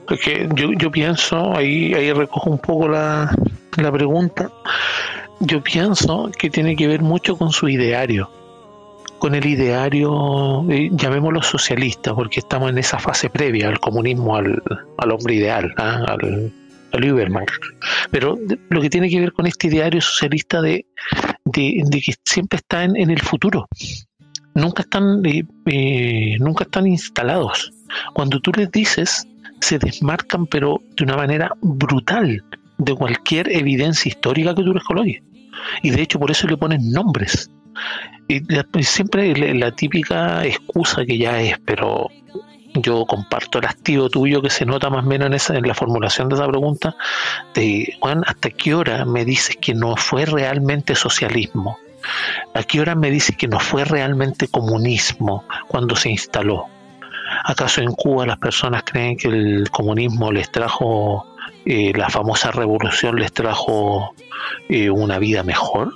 Porque yo, yo pienso, ahí, ahí recojo un poco la, la pregunta, yo pienso que tiene que ver mucho con su ideario, con el ideario, eh, llamémoslo socialista, porque estamos en esa fase previa al comunismo, al, al hombre ideal, ¿ah? al, al Überman. Pero lo que tiene que ver con este ideario socialista de, de, que siempre está en, en, el futuro, nunca están, eh, eh, nunca están instalados. Cuando tú les dices se desmarcan, pero de una manera brutal, de cualquier evidencia histórica que tú coloques. Y de hecho, por eso le ponen nombres. Y siempre la, típica excusa que ya es, pero yo comparto el activo tuyo que se nota más o menos en, esa, en la formulación de esa pregunta, de Juan, ¿hasta qué hora me dices que no fue realmente socialismo? ¿A qué hora me dices que no fue realmente comunismo cuando se instaló? ¿Acaso en Cuba las personas creen que el comunismo les trajo, eh, la famosa revolución les trajo eh, una vida mejor?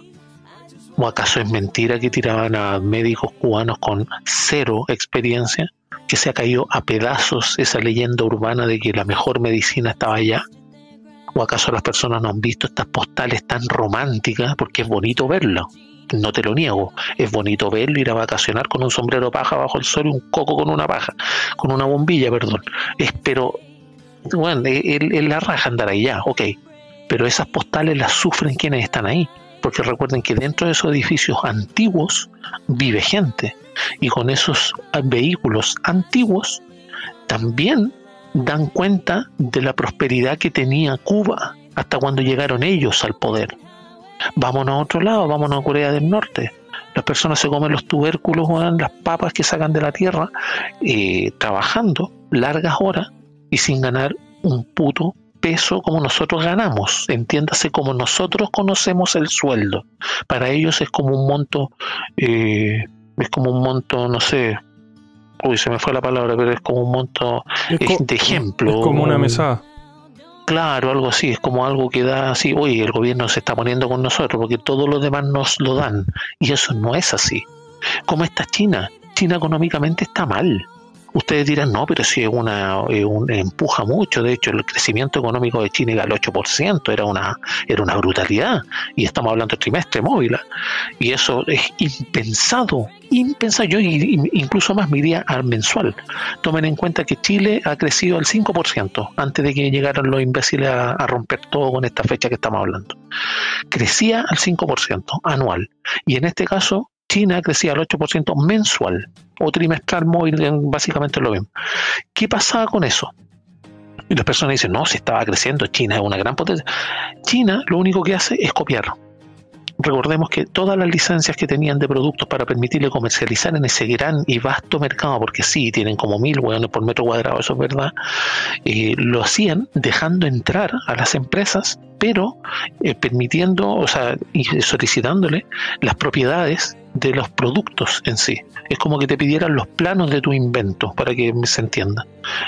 ¿O acaso es mentira que tiraban a médicos cubanos con cero experiencia? ¿Que se ha caído a pedazos esa leyenda urbana de que la mejor medicina estaba allá? ¿O acaso las personas no han visto estas postales tan románticas? Porque es bonito verlo, no te lo niego. Es bonito verlo, ir a vacacionar con un sombrero paja bajo el sol y un coco con una paja, con una bombilla, perdón. Es, pero, bueno, es la raja andar ahí ya, ok. Pero esas postales las sufren quienes están ahí porque recuerden que dentro de esos edificios antiguos vive gente y con esos vehículos antiguos también dan cuenta de la prosperidad que tenía Cuba hasta cuando llegaron ellos al poder. Vámonos a otro lado, vámonos a Corea del Norte. Las personas se comen los tubérculos, las papas que sacan de la tierra, eh, trabajando largas horas y sin ganar un puto peso como nosotros ganamos, entiéndase como nosotros conocemos el sueldo. Para ellos es como un monto, eh, es como un monto, no sé, uy, se me fue la palabra, pero es como un monto de ejemplo. Es como una mesada. Claro, algo así, es como algo que da así, oye, el gobierno se está poniendo con nosotros porque todos los demás nos lo dan. Y eso no es así. ¿Cómo está China? China económicamente está mal Ustedes dirán, no, pero si es una, empuja mucho. De hecho, el crecimiento económico de China era el 8%, era una, era una brutalidad. Y estamos hablando trimestre móvil. Y eso es impensado, impensado. Yo incluso más me iría al mensual. Tomen en cuenta que Chile ha crecido al 5% antes de que llegaran los imbéciles a, a romper todo con esta fecha que estamos hablando. Crecía al 5% anual. Y en este caso, China crecía al 8% mensual o trimestral móvil, básicamente lo mismo. ¿Qué pasaba con eso? Y las personas dicen, no, si estaba creciendo, China es una gran potencia. China lo único que hace es copiar. Recordemos que todas las licencias que tenían de productos para permitirle comercializar en ese gran y vasto mercado, porque sí, tienen como mil hueones por metro cuadrado, eso es verdad, eh, lo hacían dejando entrar a las empresas, pero eh, permitiendo, o sea, y solicitándole las propiedades de los productos en sí. Es como que te pidieran los planos de tu invento para que se entienda.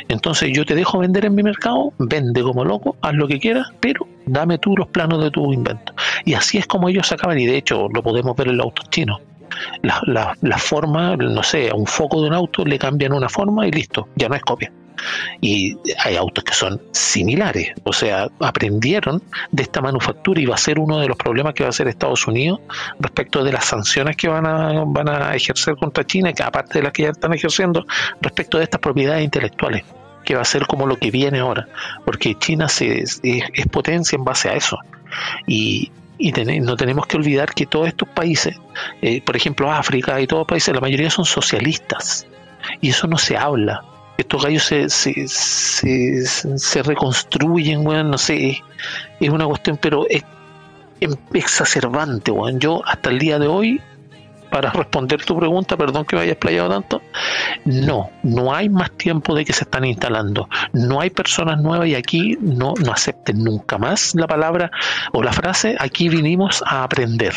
Entonces yo te dejo vender en mi mercado, vende como loco, haz lo que quieras, pero dame tú los planos de tu invento. Y así es como ellos sacaban, y de hecho lo podemos ver en los autos chinos. La, la, la forma, no sé, a un foco de un auto le cambian una forma y listo, ya no es copia y hay autos que son similares, o sea, aprendieron de esta manufactura y va a ser uno de los problemas que va a hacer Estados Unidos respecto de las sanciones que van a, van a ejercer contra China, que aparte de las que ya están ejerciendo, respecto de estas propiedades intelectuales que va a ser como lo que viene ahora, porque China se, es, potencia en base a eso. Y, y no tenemos que olvidar que todos estos países, eh, por ejemplo África y todos los países, la mayoría son socialistas. Y eso no se habla estos gallos se, se, se, reconstruyen, weón, no sé, es una cuestión, pero es, exacerbante, weón. Yo hasta el día de hoy, para responder tu pregunta, perdón que me haya explayado tanto, no, no hay más tiempo de que se están instalando, no hay personas nuevas y aquí no, no acepten nunca más la palabra o la frase, aquí vinimos a aprender.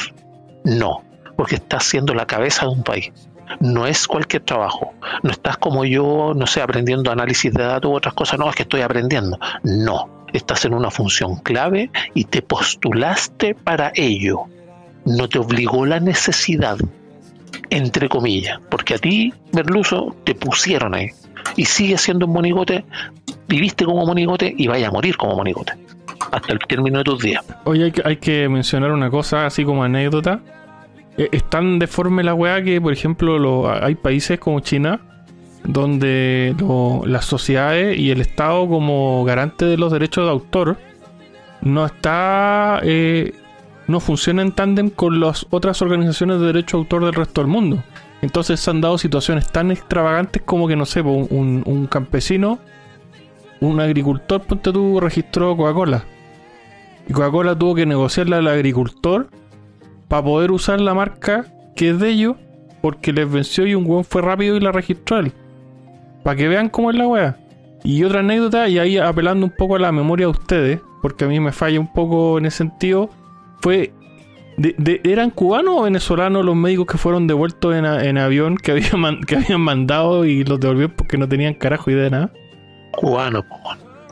No, porque está siendo la cabeza de un país no es cualquier trabajo. No estás como yo, no sé, aprendiendo análisis de datos u otras cosas. No, es que estoy aprendiendo. No, estás en una función clave y te postulaste para ello. No te obligó la necesidad, entre comillas, porque a ti, Merluzo, te pusieron ahí. Y sigue siendo un monigote, viviste como monigote y vaya a morir como monigote. Hasta el término de tus días. Hoy hay que, mencionar una cosa así como anécdota es tan deforme la weá que, por ejemplo, hay países como China donde las sociedades y el Estado como garante de los derechos de autor no está eh, no funciona en tándem con las otras organizaciones de derecho de autor del resto del mundo. Entonces se han dado situaciones tan extravagantes como que, no sé, un, un campesino, un agricultor, ponte tú, registró Coca-Cola. Y Coca-Cola tuvo que negociarle al agricultor para poder usar la marca que es de ellos, porque les venció y un weón fue rápido y la registró él. Para que vean cómo es la wea. Y otra anécdota, y ahí apelando un poco a la memoria de ustedes, porque a mí me falla un poco en ese sentido, fue de- de- ¿Eran cubanos o venezolanos los médicos que fueron devueltos en, a- en avión que habían, man- que habían mandado y los devolvieron porque no tenían carajo idea de nada? Cubanos,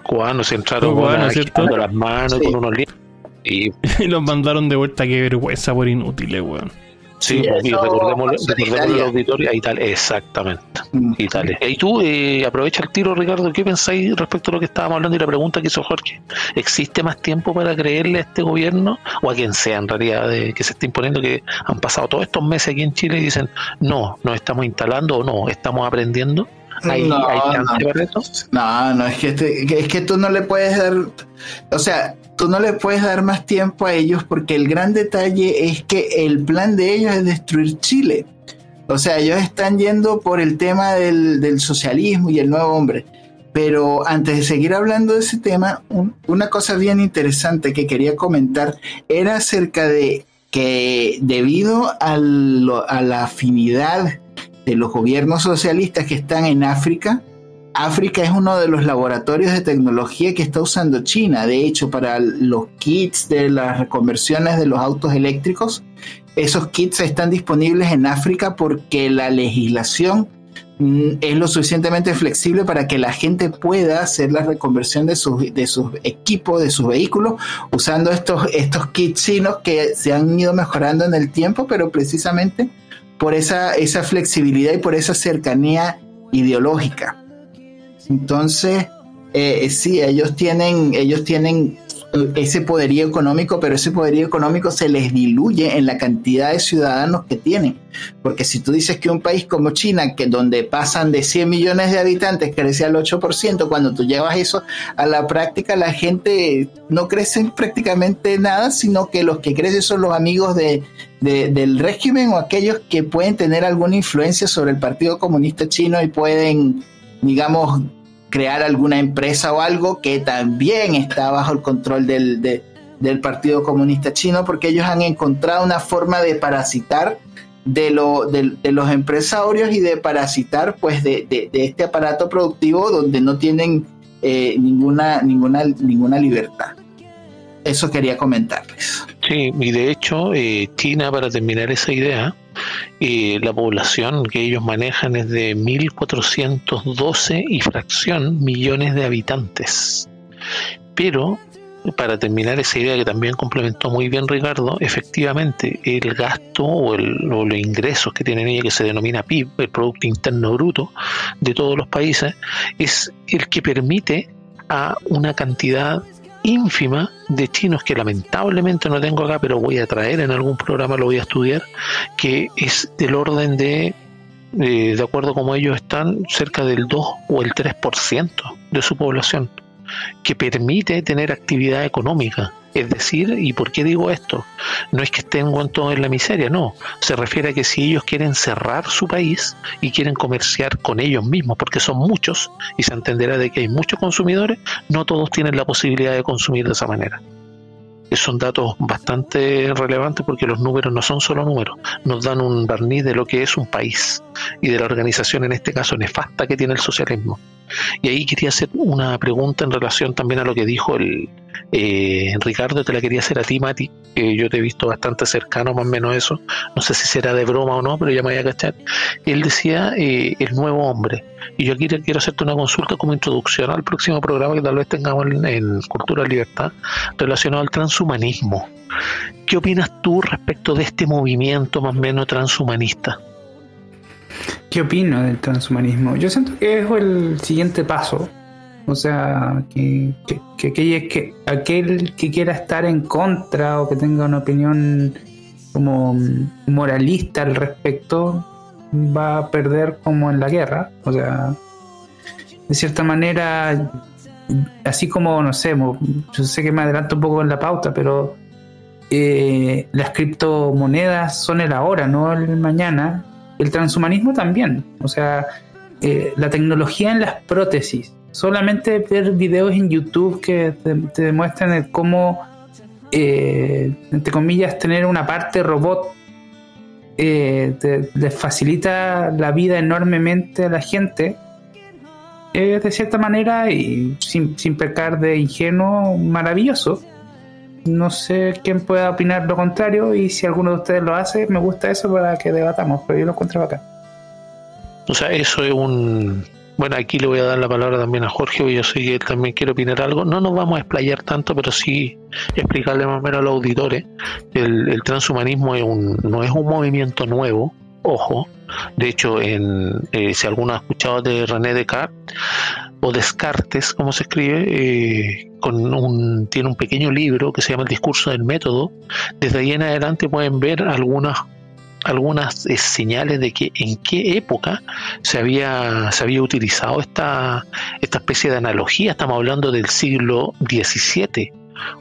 cubanos se entraron con cubanos, quitando las manos Sí. con unos libros. Y Y los mandaron de vuelta, qué vergüenza por inútiles, weón. sí, Sí, recordemos el Italia. auditorio a Italia, exactamente. Mm. Italia. Y tú, eh, aprovecha el tiro, Ricardo, ¿qué pensáis respecto a lo que estábamos hablando y la pregunta que hizo Jorge? ¿Existe más tiempo para creerle a este gobierno o a quien sea en realidad de, que se está imponiendo que han pasado todos estos meses aquí en Chile y dicen, no, nos estamos instalando o no, estamos aprendiendo? ¿Hay, No, hay chance no. para eso? No, no, es que, es que tú no le puedes dar, o sea, tú no le puedes dar más tiempo a ellos porque el gran detalle es que el plan de ellos es destruir Chile. O sea, ellos están yendo por el tema del, del socialismo y el nuevo hombre. Pero antes de seguir hablando de ese tema, un- una cosa bien interesante que quería comentar era acerca de que debido a la afinidad de los gobiernos socialistas que están en África, África es uno de los laboratorios de tecnología que está usando China. De hecho, para los kits de las reconversiones de los autos eléctricos, esos kits están disponibles en África porque la legislación mm, es lo suficientemente flexible para que la gente pueda hacer la reconversión de sus, de sus equipos, de sus vehículos, usando estos, estos kits chinos que se han ido mejorando en el tiempo, pero precisamente por esa, esa flexibilidad y por esa cercanía ideológica. Entonces, eh, sí, ellos tienen, ellos tienen ese poderío económico, pero ese poderío económico se les diluye en la cantidad de ciudadanos que tienen. Porque si tú dices que un país como China, que donde pasan de 100 millones de habitantes, crece al 8%, cuando tú llevas eso a la práctica, la gente no crece prácticamente nada, sino que los que crecen son los amigos de, de- del régimen o aquellos que pueden tener alguna influencia sobre el Partido Comunista Chino y pueden, digamos, crear alguna empresa o algo que también está bajo el control del, de- del Partido Comunista Chino, porque ellos han encontrado una forma de parasitar de, lo, de, los empresarios y de parasitar pues de, de- de este aparato productivo donde no tienen eh, ninguna, ninguna, ninguna libertad. Eso quería comentarles. Sí, y de hecho, eh, China, para terminar esa idea, eh, la población que ellos manejan es de 1.412 y fracción millones de habitantes. Pero, para terminar esa idea que también complementó muy bien Ricardo, efectivamente el gasto o, el- o los ingresos que tienen ellos, que se denomina PIB, el Producto Interno Bruto de todos los países, es el que permite a una cantidad ínfima de chinos que lamentablemente no tengo acá, pero voy a traer en algún programa, lo voy a estudiar, que es del orden de, eh, de acuerdo como ellos están, cerca del 2 o el 3% de su población, que permite tener actividad económica. Es decir, ¿y por qué digo esto? No es que estén todos en la miseria, no. Se refiere a que si ellos quieren cerrar su país y quieren comerciar con ellos mismos, porque son muchos, y se entenderá de que hay muchos consumidores, no todos tienen la posibilidad de consumir de esa manera. Son datos bastante relevantes porque los números no son solo números, nos dan un barniz de lo que es un país y de la organización, en este caso nefasta, que tiene el socialismo. Y ahí quería hacer una pregunta en relación también a lo que dijo el eh, Ricardo, te la quería hacer a ti, Mati, que yo te he visto bastante cercano más o menos eso, no sé si será de broma o no, pero ya me voy a cachar. Él decía eh, el nuevo hombre, y yo te quiero hacerte una consulta como introducción al próximo programa que tal vez tengamos en, en Cultura Libertad relacionado al transhumanismo. ¿Qué opinas tú respecto de este movimiento más o menos transhumanista? ¿Qué opino del transhumanismo? Yo siento que es el siguiente paso. O sea, que, que, que, aquel, que quiera estar en contra o que tenga una opinión como moralista al respecto va a perder como en la guerra. O sea, de cierta manera, así como, no sé, yo sé que me adelanto un poco en la pauta, pero eh, las criptomonedas son el ahora, no el mañana. El transhumanismo también. O sea, eh, la tecnología en las prótesis. Solamente ver videos en YouTube que te, te demuestran el cómo, eh, entre comillas, tener una parte robot eh, les facilita la vida enormemente a la gente. de cierta manera, y sin, sin pecar de ingenuo, maravilloso. no sé quién pueda opinar lo contrario y si alguno de ustedes lo hace, me gusta eso para que debatamos, pero yo lo encuentro acá. O sea, eso es un... Bueno, aquí le voy a dar la palabra también a Jorge, yo sé que él también quiere opinar algo. No nos vamos a explayar tanto, pero sí explicarle más o menos a los auditores. El, el transhumanismo es un, no es un movimiento nuevo, ojo. De hecho, en, eh, si alguno ha escuchado de René Descartes, o Descartes, como se escribe, eh, con un, tiene un pequeño libro que se llama El discurso del método. Desde ahí en adelante pueden ver algunas algunas eh, señales de que en qué época se había, se había utilizado esta, esta especie de analogía. Estamos hablando del siglo XVII.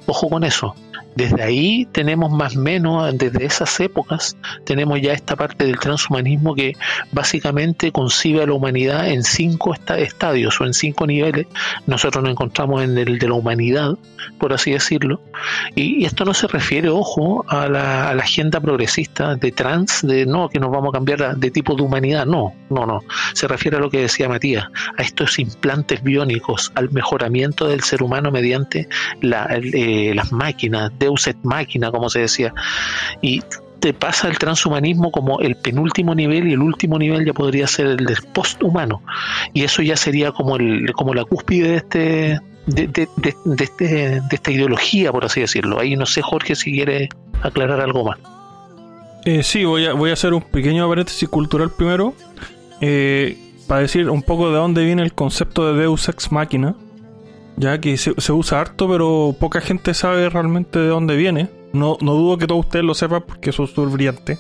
Ojo con eso. Desde ahí tenemos más o menos, desde esas épocas, tenemos ya esta parte del transhumanismo que básicamente concibe a la humanidad en cinco estadios o en cinco niveles. Nosotros nos encontramos en el de la humanidad, por así decirlo. Y, esto no se refiere, ojo, a la, a la, agenda progresista de trans, de no, que nos vamos a cambiar de tipo de humanidad. No, no, no. Se refiere a lo que decía Matías, a estos implantes biónicos, al mejoramiento del ser humano mediante eh, las máquinas Deus et máquina, como se decía. Y te pasa el transhumanismo como el penúltimo nivel y el último nivel ya podría ser el del posthumano. Y eso ya sería como, el, como la cúspide de este, de, de, de, este, de esta ideología, por así decirlo. Ahí no sé, Jorge, si quiere aclarar algo más. Eh, sí, voy a, voy a hacer un pequeño paréntesis cultural primero. Eh, para decir un poco de dónde viene el concepto de Deus ex machina ya que se, usa harto, pero poca gente sabe realmente de dónde viene. No, no dudo que todos ustedes lo sepan porque son súper brillantes.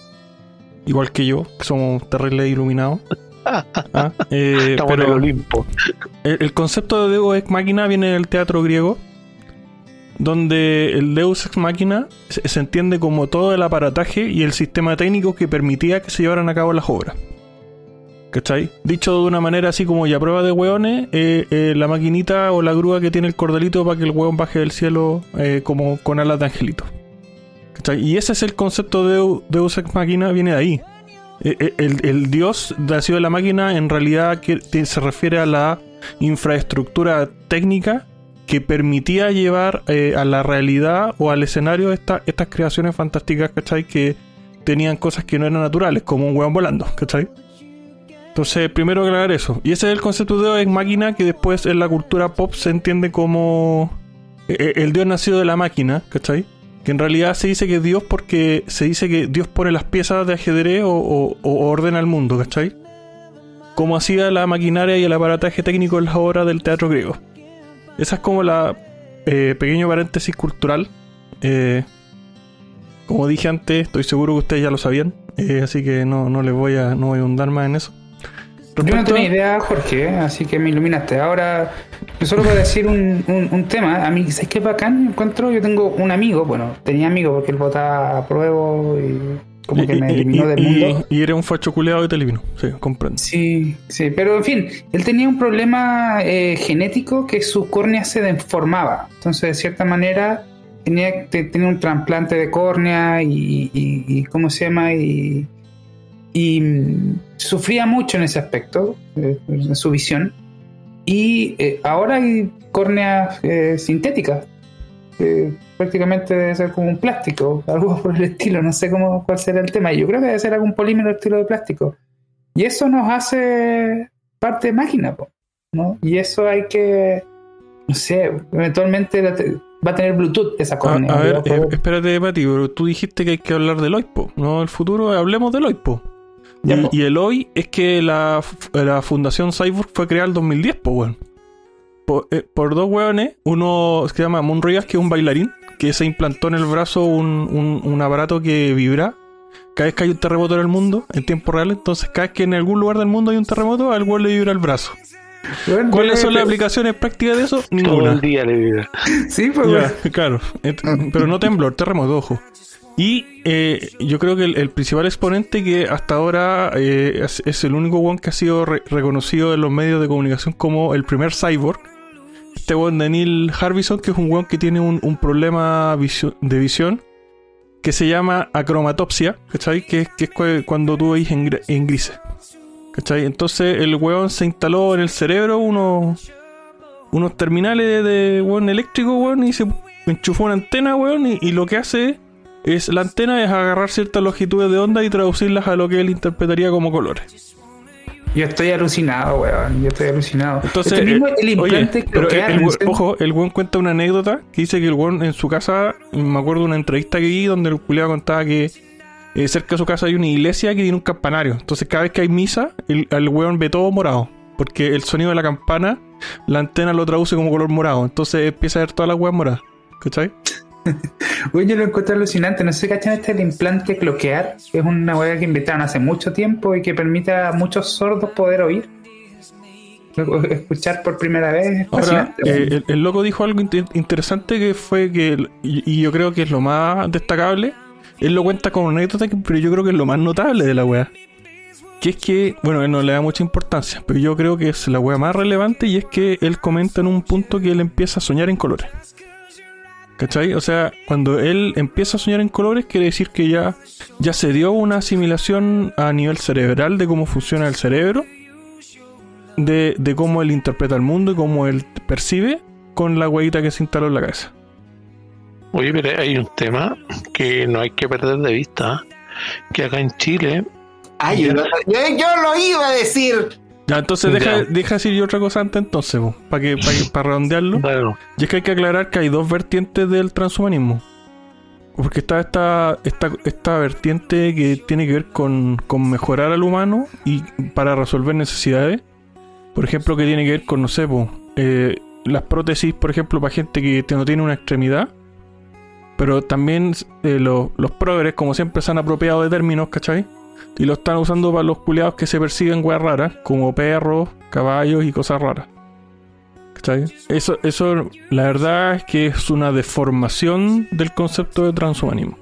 Igual que yo, que somos terribles iluminados. Ah, eh, Estamos en el Olimpo. El, concepto de Deus ex machina viene del teatro griego, donde el Deus ex machina se, se entiende como todo el aparataje y el sistema técnico que permitía que se llevaran a cabo las obras. ¿Cachai? Dicho de una manera así como ya prueba de hueones, eh, eh, la maquinita o la grúa que tiene el cordelito para que el hueón baje del cielo eh, como con alas de angelito. ¿Cachai? Y ese es el concepto de Deus Ex Máquina, viene de ahí. El, dios nacido de la máquina en realidad que, se refiere a la infraestructura técnica que permitía llevar a la realidad o al escenario esta, estas creaciones fantásticas, ¿cachai? Que tenían cosas que no eran naturales, como un hueón volando, ¿cachai? Entonces, primero aclarar eso. Y ese es el concepto de Dios máquina que después en la cultura pop se entiende como eh, eh, el Dios nacido de la máquina, ¿cachai? Que en realidad se dice que es Dios porque se dice que Dios pone las piezas de ajedrez o, ordena el mundo, ¿cachai? Como hacía la maquinaria y el aparataje técnico en las obras del teatro griego. Esa es como la eh, pequeño paréntesis cultural. como dije antes, estoy seguro que ustedes ya lo sabían, así que no, no les voy a, no voy a ahondar más en eso. Yo no tenía idea, Jorge, así que me iluminaste. Ahora, yo solo voy a decir un, un, tema. A mí, ¿sabes qué bacán encuentro? Yo tengo un amigo, bueno, tenía amigo porque él votaba a prueba y como que me eliminó del mundo. Y, era un facho culeado y te eliminó, sí, comprendo. Sí, sí, pero en fin, él tenía un problema eh, genético que su córnea se deformaba. Entonces, de cierta manera, tenía, tenía un trasplante de córnea y ¿cómo se llama? Y y mm, sufría mucho en ese aspecto, eh, en su visión. Y eh, ahora hay córneas eh, sintéticas, prácticamente debe ser como un plástico, algo por el estilo, no sé cómo, cuál será el tema. Yo creo que debe ser algún polímero estilo de plástico. Y eso nos hace parte de máquina, ¿no? Y eso hay que, no sé, eventualmente va a tener Bluetooth esa córnea. A, ver, espérate, Mati, pero tú dijiste que hay que hablar del OIPO, ¿no? El futuro, hablemos del OIPO. Y, el hoy es que la, la Fundación Cyborg fue creada en 2010, pues, weón. Eh, por, dos weones, uno se llama Moon que es un bailarín, que se implantó en el brazo un, un, aparato que vibra cada vez que hay un terremoto en el mundo, en tiempo real. Entonces, cada vez que en algún lugar del mundo hay un terremoto, al weón le vibra el brazo. ¿Cuáles son las aplicaciones prácticas de eso? Ninguna. Todo el día le vibra. Sí, pues. claro. Pero no temblor, terremoto, ojo. Y eh, yo creo que el, principal exponente que hasta ahora eh, es, el único one que ha sido reconocido en los medios de comunicación como el primer cyborg. Este one Daniel Harbison, que es un one que tiene un, problema de visión que se llama acromatopsia, ¿cachai? Que, que es cuando tú veis en, en grises. ¿Cachai? Entonces el weón se instaló en el cerebro unos, unos terminales de, weón eléctrico, weón, y se enchufó una antena, weón, y, y lo que hace es la antena es agarrar ciertas longitudes de onda y traducirlas a lo que él interpretaría como colores. Yo estoy alucinado, weón. Yo estoy alucinado. Entonces, Este mismo, eh, el oye, implante pero cloquear, el, ¿en we- serio? ojo, el weón cuenta una anécdota que dice que el weón en su casa, me acuerdo de una entrevista que vi donde el culiado contaba que eh, cerca de su casa hay una iglesia que tiene un campanario. Entonces cada vez que hay misa, el, el weón ve todo morado. Porque el sonido de la campana, la antena lo traduce como color morado. Entonces empieza a ver todas las weas moradas. ¿Cachai? Oye, yo lo encuentro alucinante. No sé si cachan este el implante cloquear. que Es una weá que inventaron hace mucho tiempo y que permite a muchos sordos poder oír. Escuchar por primera vez. Ahora, eh, el, el loco dijo algo inte- interesante que fue que, y, y yo creo que es lo más destacable, él lo cuenta como anécdota, que- pero yo creo que es lo más notable de la wea. Que es que, bueno, él no le da mucha importancia, pero yo creo que es la wea más relevante y es que él comenta en un punto que él empieza a soñar en colores. ¿Cachai? O sea, cuando él empieza a soñar en colores, quiere decir que ya, ya se dio una asimilación a nivel cerebral de cómo funciona el cerebro de, de cómo él interpreta el mundo y cómo él percibe con la huevita que se instaló en la cabeza. Oye, pero hay un tema que no hay que perder de vista, que acá en Chile, Ay, yo, lo- yo- yo lo iba a decir. Ya, entonces deja, Ya. deja decir yo otra cosa antes entonces, para que, para redondearlo. claro, Y es que hay que aclarar que hay dos vertientes del transhumanismo. Porque está esta, esta, esta vertiente que tiene que ver con, con mejorar al humano y para resolver necesidades. Por ejemplo, que tiene que ver con, no sé, po, eh, las prótesis, por ejemplo, para gente que no tiene una extremidad. Pero también eh, los, los progres, como siempre, se han apropiado de términos, ¿cachai? Y lo están usando para los culiados que se persiguen weas raras, como perros, caballos y cosas raras. ¿Cachai? Eso, eso, la verdad es que es una deformación del concepto de transhumanismo.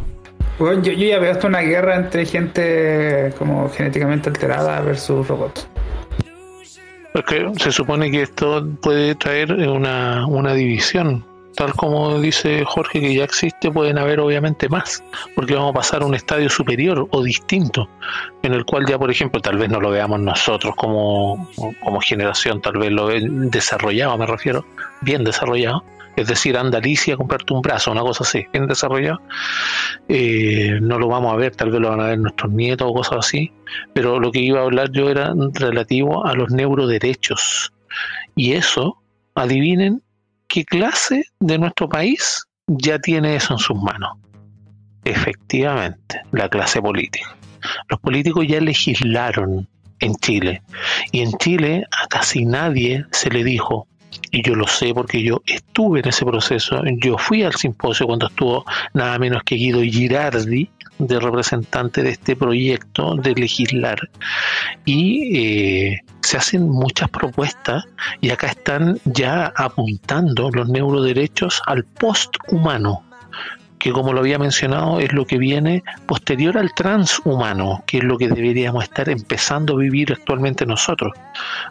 Yo, yo ya veo hasta una guerra entre gente como genéticamente alterada versus robots. porque se supone que esto puede traer una, una división. Tal como dice Jorge que ya existe, pueden haber obviamente más, porque vamos a pasar a un estadio superior o distinto, en el cual ya, por ejemplo, tal vez no lo veamos nosotros como, como generación, tal vez lo ven desarrollado, me refiero, bien desarrollado, es decir, anda Alicia a comprarte un brazo, una cosa así, bien desarrollado, eh, no lo vamos a ver, tal vez lo van a ver nuestros nietos o cosas así, pero lo que iba a hablar yo era relativo a los neuroderechos. Y eso, adivinen qué clase de nuestro país ya tiene eso en sus manos. Efectivamente, la clase política. Los políticos ya legislaron en Chile. Y en Chile a casi nadie se le dijo, y yo lo sé porque yo estuve en ese proceso, yo fui al simposio cuando estuvo nada menos que Guido Girardi, de representante de este proyecto de legislar. Y eh, se hacen muchas propuestas y acá están ya apuntando los neuroderechos al posthumano, que como lo había mencionado es lo que viene posterior al transhumano, que es lo que deberíamos estar empezando a vivir actualmente nosotros.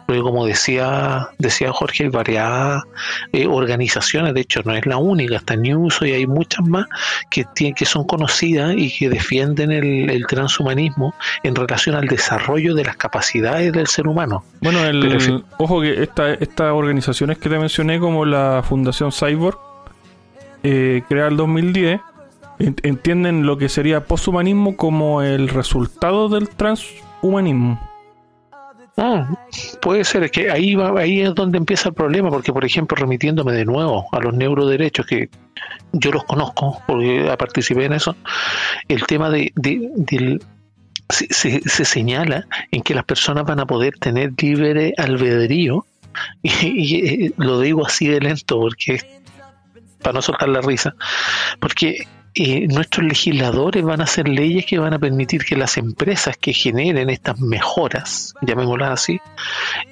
Como decía, decía Jorge, hay varias eh, organizaciones, de hecho no es la única, está News y hay muchas más que, tienen, que son conocidas y que defienden el, el transhumanismo en relación al desarrollo de las capacidades del ser humano. Bueno, el, Pero ojo que esta- estas organizaciones que te mencioné, como la Fundación Cyborg, eh, en 2010, en- entienden lo que sería posthumanismo como el resultado del transhumanismo. Ah, puede ser, es que ahí, va, ahí es donde empieza el problema, porque por ejemplo, remitiéndome de nuevo a los neuroderechos, que yo los conozco, porque participé en eso, el tema de, se, se- se señala en que las personas van a poder tener libre albedrío, y, y, eh, lo digo así de lento, porque para no soltar la risa, porque eh, nuestros legisladores van a hacer leyes que van a permitir que las empresas que generen estas mejoras, llamémoslas así,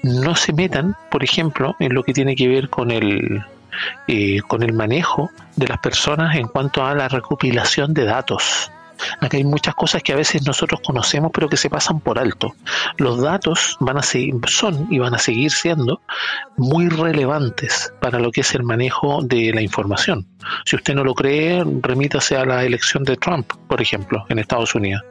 no se metan, por ejemplo, en lo que tiene que ver con el eh, con el manejo de las personas en cuanto a la recopilación de datos. Acá hay muchas cosas que a veces nosotros conocemos pero que se pasan por alto. Los datos van a seguir, son y van a seguir siendo muy relevantes para lo que es el manejo de la información. Si usted no lo cree, remítase a la elección de Trump, por ejemplo, en Estados Unidos.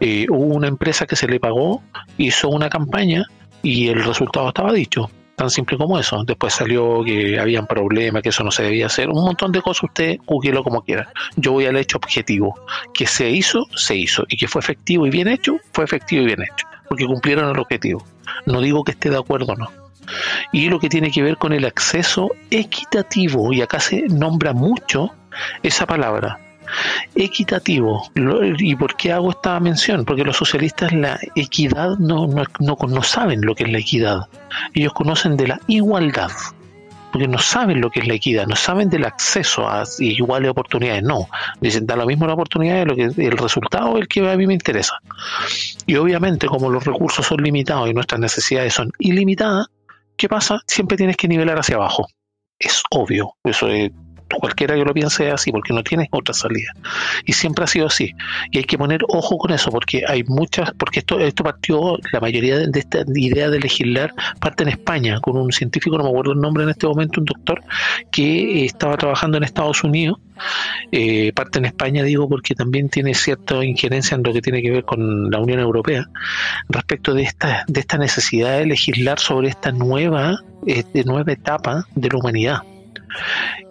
Eh, hubo una empresa que se le pagó, hizo una campaña y el resultado estaba dicho. Tan simple como eso. Después salió que habían problemas, que eso no se debía hacer. Un montón de cosas, usted googlelo como quiera. Yo voy al hecho objetivo. Que se hizo, se hizo. Y que fue efectivo y bien hecho, fue efectivo y bien hecho. Porque cumplieron el objetivo. No digo que esté de acuerdo o no. Y lo que tiene que ver con el acceso equitativo, y acá se nombra mucho esa palabra, equitativo. ¿Y por qué hago esta mención? Porque los socialistas la equidad no, no, no, saben lo que es la equidad. Ellos conocen de la igualdad porque no saben lo que es la equidad, no saben del acceso a iguales oportunidades, no. Dicen, da lo mismo la oportunidad, lo que el resultado es el que a mí me interesa. Y obviamente, como los recursos son limitados y nuestras necesidades son ilimitadas, ¿qué pasa? Siempre tienes que nivelar hacia abajo. Es obvio, eso es cualquiera que lo piense así, porque no tiene otra salida. Y siempre ha sido así. Y hay que poner ojo con eso, porque hay muchas, porque esto, esto partió, la mayoría de esta idea de legislar parte en España, con un científico, no me acuerdo el nombre en este momento, un doctor, que estaba trabajando en Estados Unidos, eh, parte en España digo porque también tiene cierta injerencia en lo que tiene que ver con la Unión Europea, respecto de esta, de esta necesidad de legislar sobre esta nueva, este, nueva etapa de la humanidad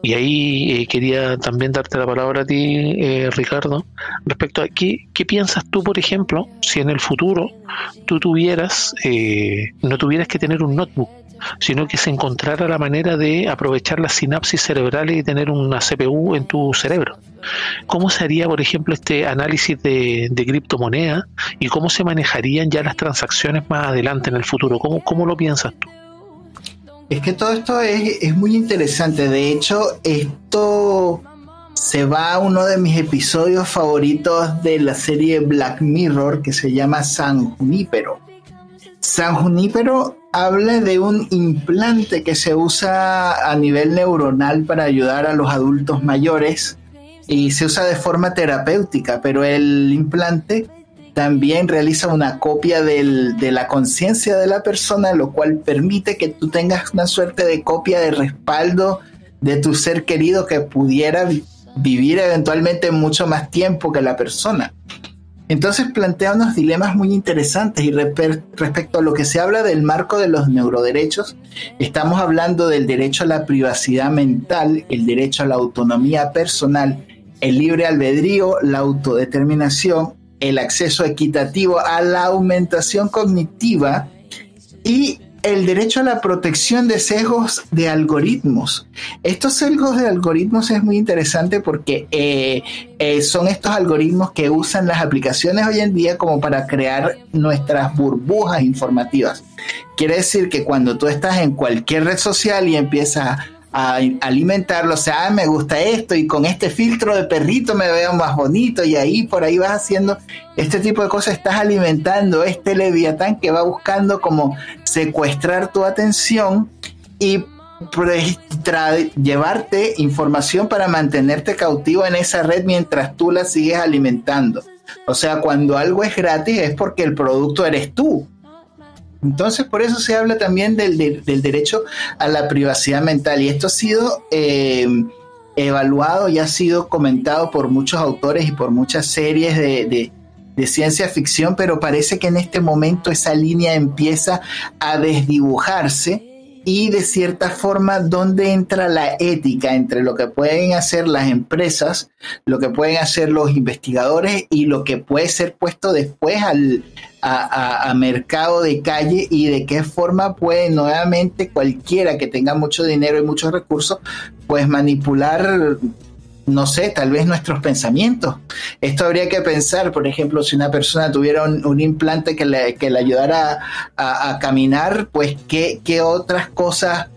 y ahí eh, quería también darte la palabra a ti, eh, Ricardo, respecto a qué, piensas tú, por ejemplo, si en el futuro tú tuvieras, eh, no tuvieras que tener un notebook, sino que se encontrara la manera de aprovechar las sinapsis cerebrales y tener una CPU en tu cerebro. ¿Cómo se haría, por ejemplo, este análisis de, de criptomonedas y cómo se manejarían ya las transacciones más adelante en el futuro? ¿Cómo, cómo lo piensas tú? Es que todo esto es, muy interesante. De hecho, esto se va a uno de mis episodios favoritos de la serie Black Mirror que se llama San Junípero. San Junípero habla de un implante que se usa a nivel neuronal para ayudar a los adultos mayores y se usa de forma terapéutica, pero el implante también realiza una copia de la conciencia de la persona, lo cual permite que tú tengas una suerte de copia de respaldo de tu ser querido que pudiera vivir eventualmente mucho más tiempo que la persona. Entonces plantea unos dilemas muy interesantes y respecto a lo que se habla del marco de los neuroderechos, estamos hablando del derecho a la privacidad mental, el derecho a la autonomía personal, el libre albedrío, la autodeterminación, el acceso equitativo a la aumentación cognitiva y el derecho a la protección de sesgos de algoritmos. Estos sesgos de algoritmos es muy interesante porque eh, eh, son estos algoritmos que usan las aplicaciones hoy en día como para crear nuestras burbujas informativas. Quiere decir que cuando tú estás en cualquier red social y empiezas a alimentarlo, o sea, ah, me gusta esto y con este filtro de perrito me veo más bonito y ahí por ahí vas haciendo este tipo de cosas, estás alimentando este leviatán que va buscando como secuestrar tu atención y llevarte información para mantenerte cautivo en esa red mientras tú la sigues alimentando. O sea, cuando algo es gratis es porque el producto eres tú. Entonces, por eso se habla también del, derecho a la privacidad mental. Y esto ha sido eh, evaluado y ha sido comentado por muchos autores y por muchas series de, ciencia ficción, pero parece que en este momento esa línea empieza a desdibujarse y de cierta forma dónde entra la ética entre lo que pueden hacer las empresas, lo que pueden hacer los investigadores y lo que puede ser puesto después al, a, mercado de calle y de qué forma puede nuevamente cualquiera que tenga mucho dinero y muchos recursos, pues manipular no sé, tal vez nuestros pensamientos. Esto habría que pensar, por ejemplo, si una persona tuviera un, implante que le, que le ayudara a, caminar, pues ¿qué, qué otras cosas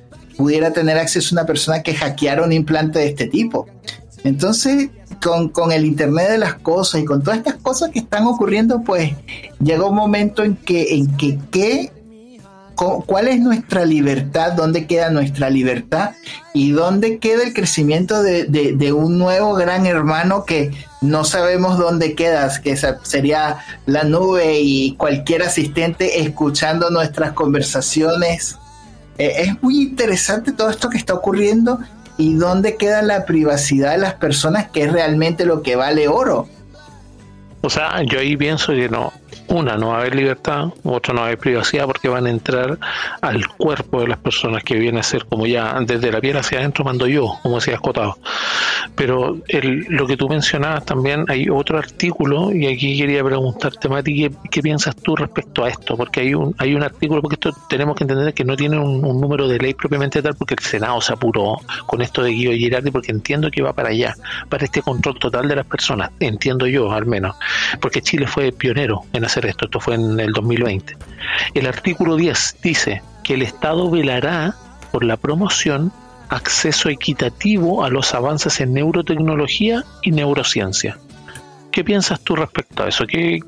pudiera tener acceso una persona que hackeara un implante de este tipo. Entonces, con, el Internet de las cosas y con todas estas cosas que están ocurriendo, pues llega un momento en que, en que ¿qué, ¿cuál es nuestra libertad? ¿Dónde queda nuestra libertad? ¿Y dónde queda el crecimiento de, un nuevo gran hermano que no sabemos dónde queda? Que sería la nube y cualquier asistente escuchando nuestras conversaciones. Eh, es muy interesante todo esto que está ocurriendo y dónde queda la privacidad de las personas, que es realmente lo que vale oro. O sea, yo ahí pienso que no, una, no va a haber libertad, otra, no va a haber privacidad porque van a entrar al cuerpo de las personas que viene a ser como ya desde la piel hacia adentro mando yo, como decía Escotado. Pero el, lo que tú mencionabas también, hay otro artículo y aquí quería preguntarte, Mati, ¿qué, qué piensas tú respecto a esto? Porque hay un, hay un artículo, porque esto tenemos que entender que no tiene un, un número de ley propiamente tal, porque el Senado se apuró con esto de Guido Girardi, porque entiendo que va para allá, para este control total de las personas, entiendo yo al menos, porque Chile fue pionero en hacer esto, esto fue en el 2020. El artículo 10 dice que el Estado velará por la promoción, acceso equitativo a los avances en neurotecnología y neurociencia. ¿Qué piensas tú respecto a eso? ¿Qué,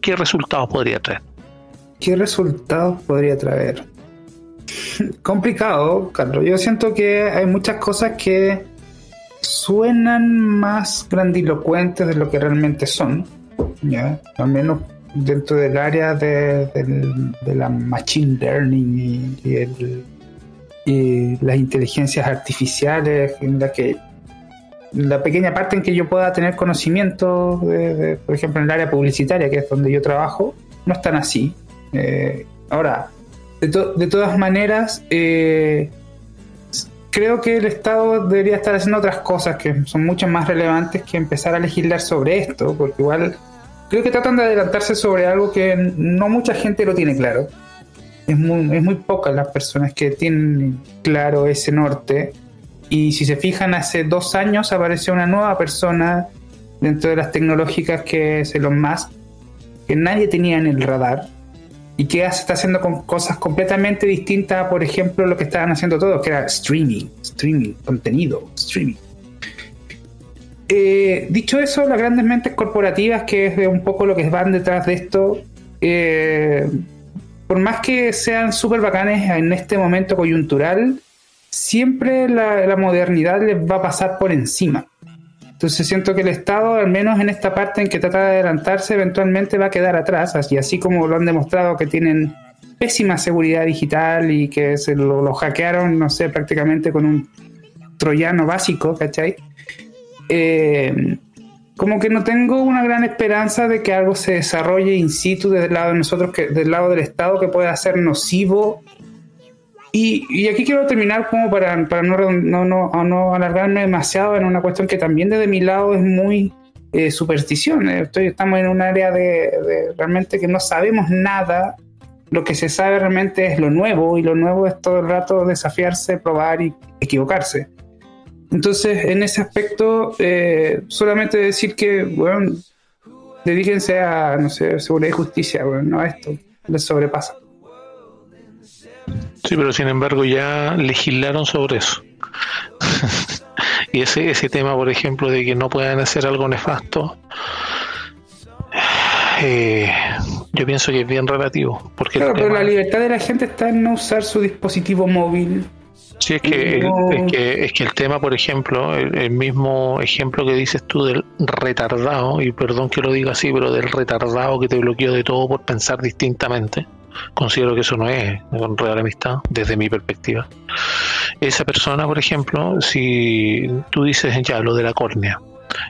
qué resultados podría traer? ¿Qué resultados podría traer? Complicado, Carlos. Yo siento que hay muchas cosas que suenan más grandilocuentes de lo que realmente son. ¿Ya? Al menos dentro del área de, de la machine learning y, el- las inteligencias artificiales, en la que la pequeña parte en que yo pueda tener conocimiento, de, por ejemplo, en el área publicitaria, que es donde yo trabajo, no están así. Eh, ahora, de, to- de todas maneras, eh, creo que el Estado debería estar haciendo otras cosas que son mucho más relevantes que empezar a legislar sobre esto, porque igual creo que tratan de adelantarse sobre algo que no mucha gente lo tiene claro. Es muy, es muy pocas las personas que tienen claro ese norte. Y si se fijan, hace dos años apareció una nueva persona dentro de las tecnológicas que es Elon Musk, que nadie tenía en el radar y que hace- está haciendo con cosas completamente distintas por ejemplo, lo que estaban haciendo todos, que era streaming, streaming, contenido, streaming. Eh, dicho eso, las grandes mentes corporativas, que es un poco lo que van detrás de esto, eh, por más que sean súper bacanes en este momento coyuntural, siempre la modernidad les va a pasar por encima. Entonces siento que el Estado, al menos en esta parte en que trata de adelantarse, eventualmente va a quedar atrás, así, así como lo han demostrado que tienen pésima seguridad digital y que se lo, lo hackearon, no sé, prácticamente con un troyano básico, ¿cachai? Eh, como que no tengo una gran esperanza de que algo se desarrolle in situ desde el lado de nosotros, que, del lado del Estado, que pueda ser nocivo y, aquí quiero terminar como para, para no, no, no, no alargarme demasiado en una cuestión que también desde mi lado es muy eh, superstición. Estoy, estamos en un área de, de realmente que no sabemos nada. Lo que se sabe realmente es lo nuevo y lo nuevo es todo el rato desafiarse, probar y equivocarse. Entonces, en ese aspecto, eh, solamente decir que, bueno, dedíquense a, no sé, seguridad y justicia, bueno, no a esto, les sobrepasa. Sí, pero sin embargo ya legislaron sobre eso. y ese, ese tema, por ejemplo, de que no puedan hacer algo nefasto, eh, yo pienso que es bien relativo. Porque Claro, pero tema- la libertad de la gente está en no usar su dispositivo móvil. Sí, es que, el, es que es que el tema, por ejemplo, el, el mismo ejemplo que dices tú del retardado, y perdón que lo diga así, pero del retardado que te bloqueó de todo por pensar distintamente, considero que eso no es real amistad, desde mi perspectiva. Esa persona, por ejemplo, si tú dices ya lo de la córnea,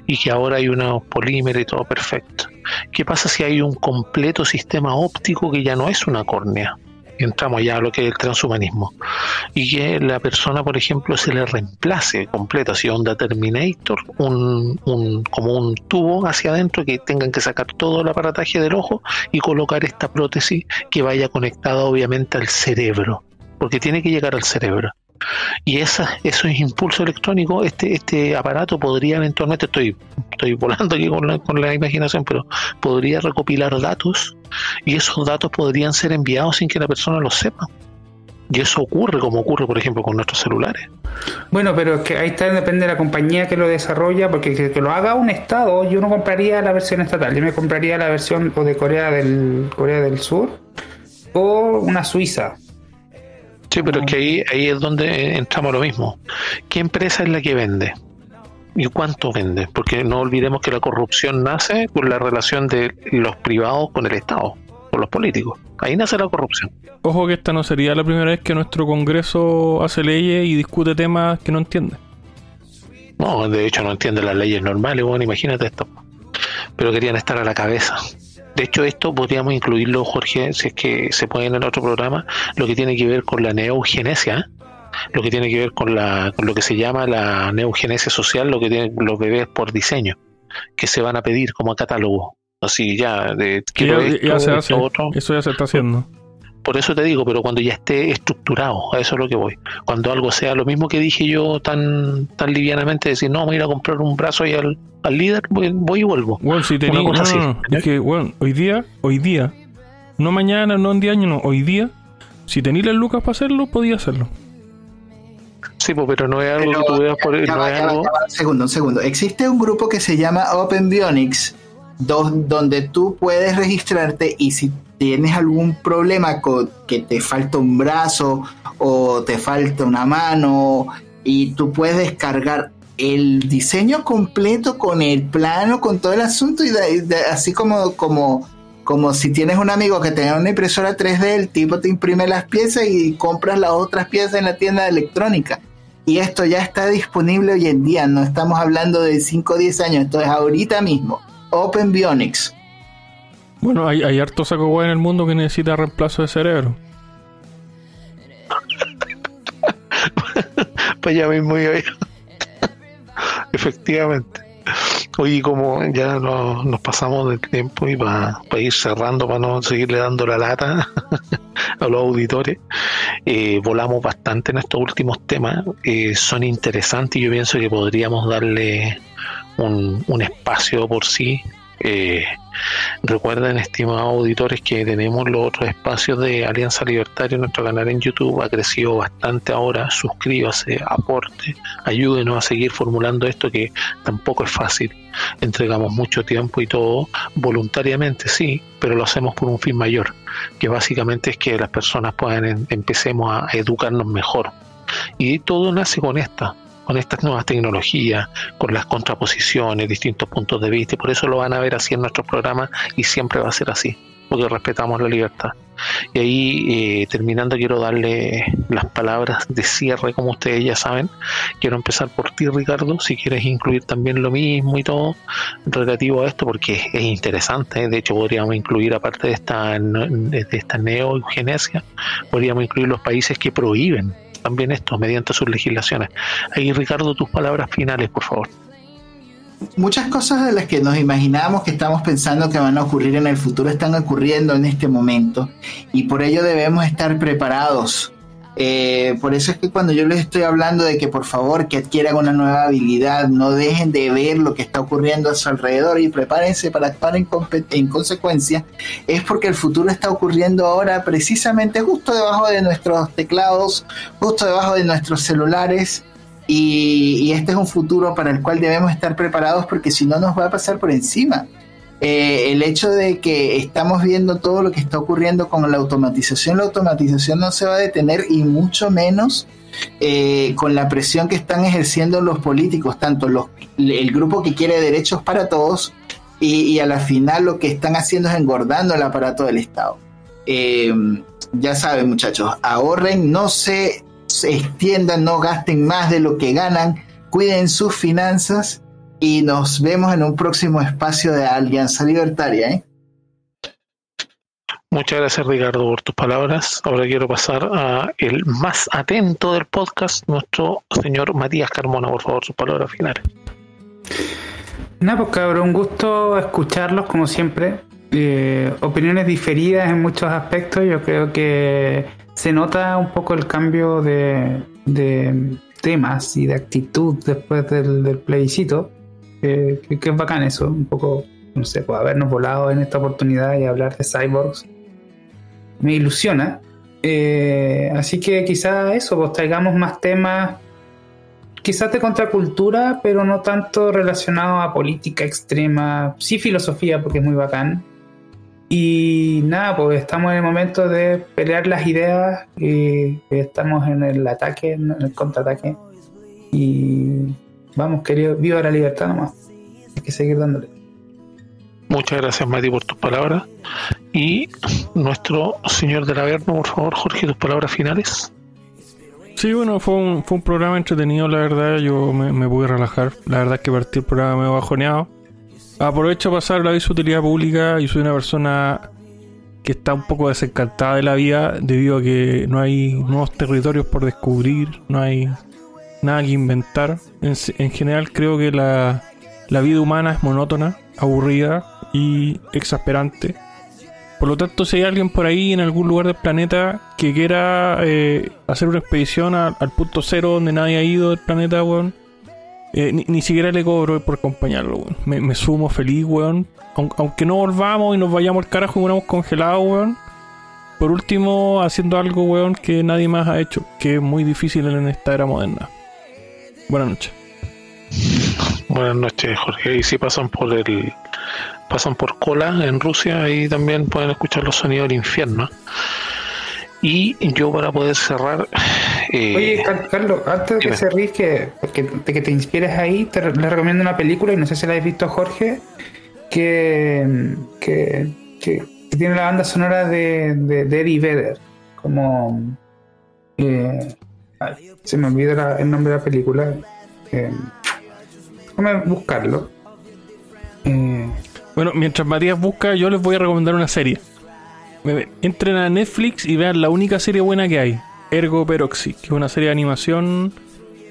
y que ahora hay unos polímeros y todo perfecto, ¿qué pasa si hay un completo sistema óptico que ya no es una córnea? Entramos ya a lo que es el transhumanismo y que la persona, por ejemplo, se le reemplace completo, así onda Terminator, un, un, como un tubo hacia adentro que tengan que sacar todo el aparataje del ojo y colocar esta prótesis que vaya conectada obviamente al cerebro, porque tiene que llegar al cerebro. Y esa, esos impulsos electrónicos, este, este aparato podría eventualmente, estoy, estoy volando aquí con la, imaginación, pero podría recopilar datos y esos datos podrían ser enviados sin que la persona lo sepa. Y eso ocurre como ocurre, por ejemplo, con nuestros celulares. Bueno, pero es que ahí está, depende de la compañía que lo desarrolla, porque que, que lo haga un estado, yo no compraría la versión estatal, yo me compraría la versión o de Corea del, Corea del Sur o una Suiza. Sí, pero es que ahí, ahí es donde entramos a lo mismo. ¿Qué empresa es la que vende? ¿Y cuánto vende? Porque no olvidemos que la corrupción nace por la relación de los privados con el Estado, con los políticos. Ahí nace la corrupción. Ojo que esta no sería la primera vez que nuestro Congreso hace leyes y discute temas que no entiende. No, de hecho no entiende las leyes normales, bueno, imagínate esto. pero querían estar a la cabeza. De hecho, esto podríamos incluirlo, Jorge, si es que se puede en el otro programa, lo que tiene que ver con la neogenesia, lo que tiene que ver con, la, con lo que se llama la neogenesia social, lo que tienen los bebés por diseño, que se van a pedir como catálogo. Así ya, de quiero esto, Eso ya se está haciendo. Por eso te digo, pero cuando ya esté estructurado, a eso es lo que voy. Cuando algo sea lo mismo que dije yo tan tan livianamente, decir, no, voy a ir a comprar un brazo y al, líder, voy, y vuelvo. Bueno, si tenía, no, es que, bueno, hoy día, hoy día, no mañana, no en 10 años, no, hoy día, si tenías las lucas para hacerlo, podía hacerlo. Sí, pues, pero no es algo que tú veas por no algo... un segundo, un segundo. Existe un grupo que se llama Open Bionics, donde tú puedes registrarte y si tienes algún problema con que te falta un brazo o te falta una mano y tú puedes descargar el diseño completo con el plano, con todo el asunto y así como, como, como si tienes un amigo que tenga una impresora 3D, el tipo te imprime las piezas y compras las otras piezas en la tienda de electrónica. Y esto ya está disponible hoy en día, no estamos hablando de 5 o 10 años, esto es ahorita mismo. Open Bionics. Bueno, hay, hay harto saco en el mundo que necesita reemplazo de cerebro. pues ya mismo yo. Efectivamente. Oye, como ya nos pasamos del tiempo y para ir cerrando, para no seguirle dando la lata a los auditores, eh, volamos bastante en estos últimos temas. Eh, son interesantes y yo pienso que podríamos darle un, un espacio por sí eh, recuerden, estimados auditores, que tenemos los otros espacios de Alianza Libertaria. Nuestro canal en YouTube ha crecido bastante ahora. Suscríbase, aporte, ayúdenos a seguir formulando esto que tampoco es fácil. Entregamos mucho tiempo y todo voluntariamente, sí, pero lo hacemos por un fin mayor, que básicamente es que las personas puedan empecemos a educarnos mejor. Y todo nace con esta, con estas nuevas tecnologías, con las contraposiciones, distintos puntos de vista, y por eso lo van a ver así en nuestros programas y siempre va a ser así, porque respetamos la libertad. Y ahí, eh, terminando, quiero darle las palabras de cierre, como ustedes ya saben. Quiero empezar por ti, Ricardo, si quieres incluir también lo mismo y todo relativo a esto, porque es interesante. De hecho, podríamos incluir, aparte de esta, de esta neogenesia, podríamos incluir los países que prohíben también esto mediante sus legislaciones. Ahí, Ricardo, tus palabras finales, por favor. Muchas cosas de las que nos imaginamos que estamos pensando que van a ocurrir en el futuro están ocurriendo en este momento y por ello debemos estar preparados eh, por eso es que cuando yo les estoy hablando de que por favor que adquieran una nueva habilidad, no dejen de ver lo que está ocurriendo a su alrededor y prepárense para actuar en, en consecuencia, es porque el futuro está ocurriendo ahora precisamente justo debajo de nuestros teclados, justo debajo de nuestros celulares. Y, y este es un futuro para el cual debemos estar preparados porque si no nos va a pasar por encima. Eh, el hecho de que estamos viendo todo lo que está ocurriendo con la automatización, la automatización no se va a detener y mucho menos eh, con la presión que están ejerciendo los políticos, tanto los, el grupo que quiere derechos para todos y, a la final lo que están haciendo es engordando el aparato del Estado. Eh, ya saben muchachos, ahorren, no se extiendan, no gasten más de lo que ganan, cuiden sus finanzas y nos vemos en un próximo espacio de Alianza Libertaria. ¿eh? Muchas gracias Ricardo por tus palabras. Ahora quiero pasar a el más atento del podcast, nuestro señor Matías Carmona, por favor, sus palabras finales. Nada, pues cabrón, un gusto escucharlos como siempre. Eh, opiniones diferidas en muchos aspectos. Yo creo que se nota un poco el cambio de, temas y de actitud después del, del plebiscito que, es bacán eso, un poco, no sé, pues habernos volado en esta oportunidad y hablar de cyborgs. Me ilusiona. Eh, así que quizás eso, pues traigamos más temas, quizás de contracultura, pero no tanto relacionado a política extrema, sí filosofía, porque es muy bacán. Y nada, pues estamos en el momento de pelear las ideas y estamos en el ataque, en el contraataque. Y Vamos, querido, viva la libertad nomás. Hay que seguir dándole. Muchas gracias, Mati, por tus palabras. Y nuestro señor del Averno, por favor, Jorge, tus palabras finales. Sí, bueno, fue un, fue un programa entretenido, la verdad. Yo me, me pude relajar. La verdad es que partí el programa medio bajoneado. Aprovecho para pasar la vez utilidad pública y soy una persona que está un poco desencantada de la vida debido a que no hay nuevos territorios por descubrir, no hay nada que inventar. En, en general creo que la, la vida humana es monótona, aburrida y exasperante. Por lo tanto, si hay alguien por ahí en algún lugar del planeta que quiera eh, hacer una expedición al punto cero donde nadie ha ido del planeta, weón, eh, ni, siquiera le cobro por acompañarlo, weón. Me, sumo feliz, weón. Aun- aunque no volvamos y nos vayamos al carajo y congelados, weón. Por último, haciendo algo, weón, que nadie más ha hecho, que es muy difícil en esta era moderna. Buenas noches. Buenas noches, Jorge. Y si pasan por el pasan por Cola en Rusia, ahí también pueden escuchar los sonidos del infierno. Y yo para poder cerrar, eh, Oye, Car- Carlos, antes de que ríes, que, que- de que te inspires ahí, te re- le recomiendo una película, y no sé si la has visto, Jorge, que, que, que- que tiene la banda sonora de, de, de Eddie Vedder. Como. eh, ay, se me olvida la- el nombre de la película. Eh, déjame buscarlo. Eh, Bueno, mientras Matías busca, yo les voy a recomendar una serie. Entren a Netflix y vean la única serie buena que hay, Ergo Peroxy, que es una serie de animación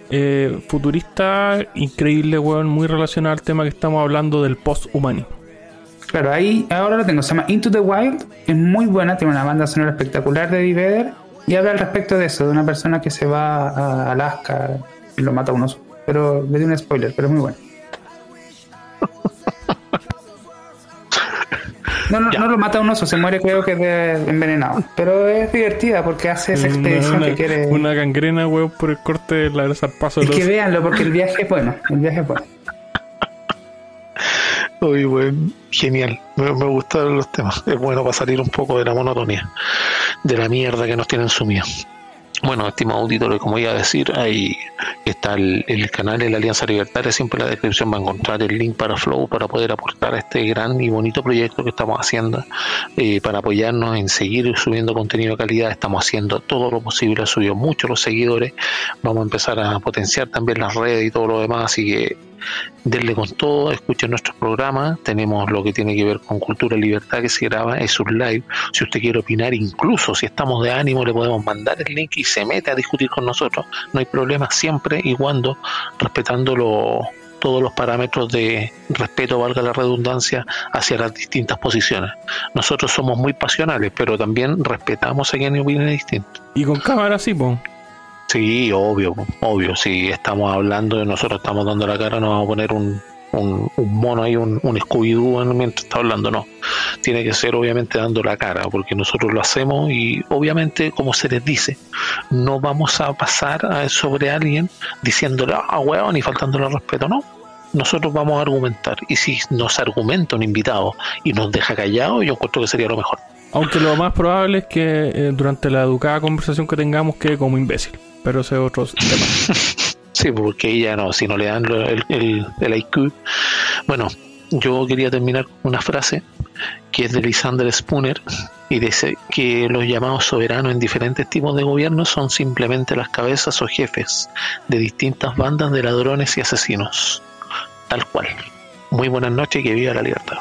eh, futurista, increíble, weón, muy relacionada al tema que estamos hablando del post-humanismo. Claro, ahí ahora lo tengo. Se llama Into the Wild. Es muy buena, tiene una banda sonora espectacular de Eddie Vedder. Y habla al respecto de eso, de una persona que se va a Alaska y lo mata a un oso. Pero le di un spoiler, pero es muy bueno. No, no, no lo mata a un oso, se muere creo que de envenenado. Pero es divertida porque hace esa expedición una, que quiere... una gangrena, weón, por el corte de la zarpazo Es los... que véanlo porque el viaje es bueno. El viaje es bueno. Buen, genial. Me, me gustan los temas. Es bueno para salir un poco de la monotonía, de la mierda que nos tienen sumidos. Bueno, estimado auditorio, como iba a decir, ahí está el, el canal de la Alianza Libertaria. Siempre en la descripción va a encontrar el link para Flow para poder aportar a este gran y bonito proyecto que estamos haciendo. eh, para apoyarnos en seguir subiendo contenido de calidad. Estamos haciendo todo lo posible. Ha subido mucho los seguidores. Vamos a empezar a potenciar también las redes y todo lo demás. Así que denle con todo, escuchen nuestros programas, tenemos lo que tiene que ver con cultura y libertad que se graba, es un live, si usted quiere opinar, incluso si estamos de ánimo, le podemos mandar el link y se mete a discutir con nosotros, no hay problema siempre y cuando respetando todos los parámetros de respeto, valga la redundancia, hacia las distintas posiciones. Nosotros somos muy pasionales, pero también respetamos a quien opine distinto. Y con cámara sí, po. Sí, obvio, obvio. Si estamos hablando y nosotros estamos dando la cara, no vamos a poner un, un, un mono ahí, un, un Scooby-Doo en- mientras está hablando, no. Tiene que ser obviamente dando la cara, porque nosotros lo hacemos y obviamente, como se les dice, no vamos a pasar a- sobre alguien diciéndole, ah, weón, y faltándole al respeto, no. Nosotros vamos a argumentar y si nos argumenta un invitado y nos deja callado, yo encuentro que sería lo mejor. Aunque lo más probable es que eh, durante la educada conversación que tengamos quede como imbécil. Pero ese es otro tema. Sí, porque ella no, si no le dan el, el, el IQ. Bueno, yo quería terminar con una frase que es de Lysander Spooner y dice que los llamados soberanos en diferentes tipos de gobierno son simplemente las cabezas o jefes de distintas bandas de ladrones y asesinos. Tal cual. Muy buenas noches y que viva la libertad.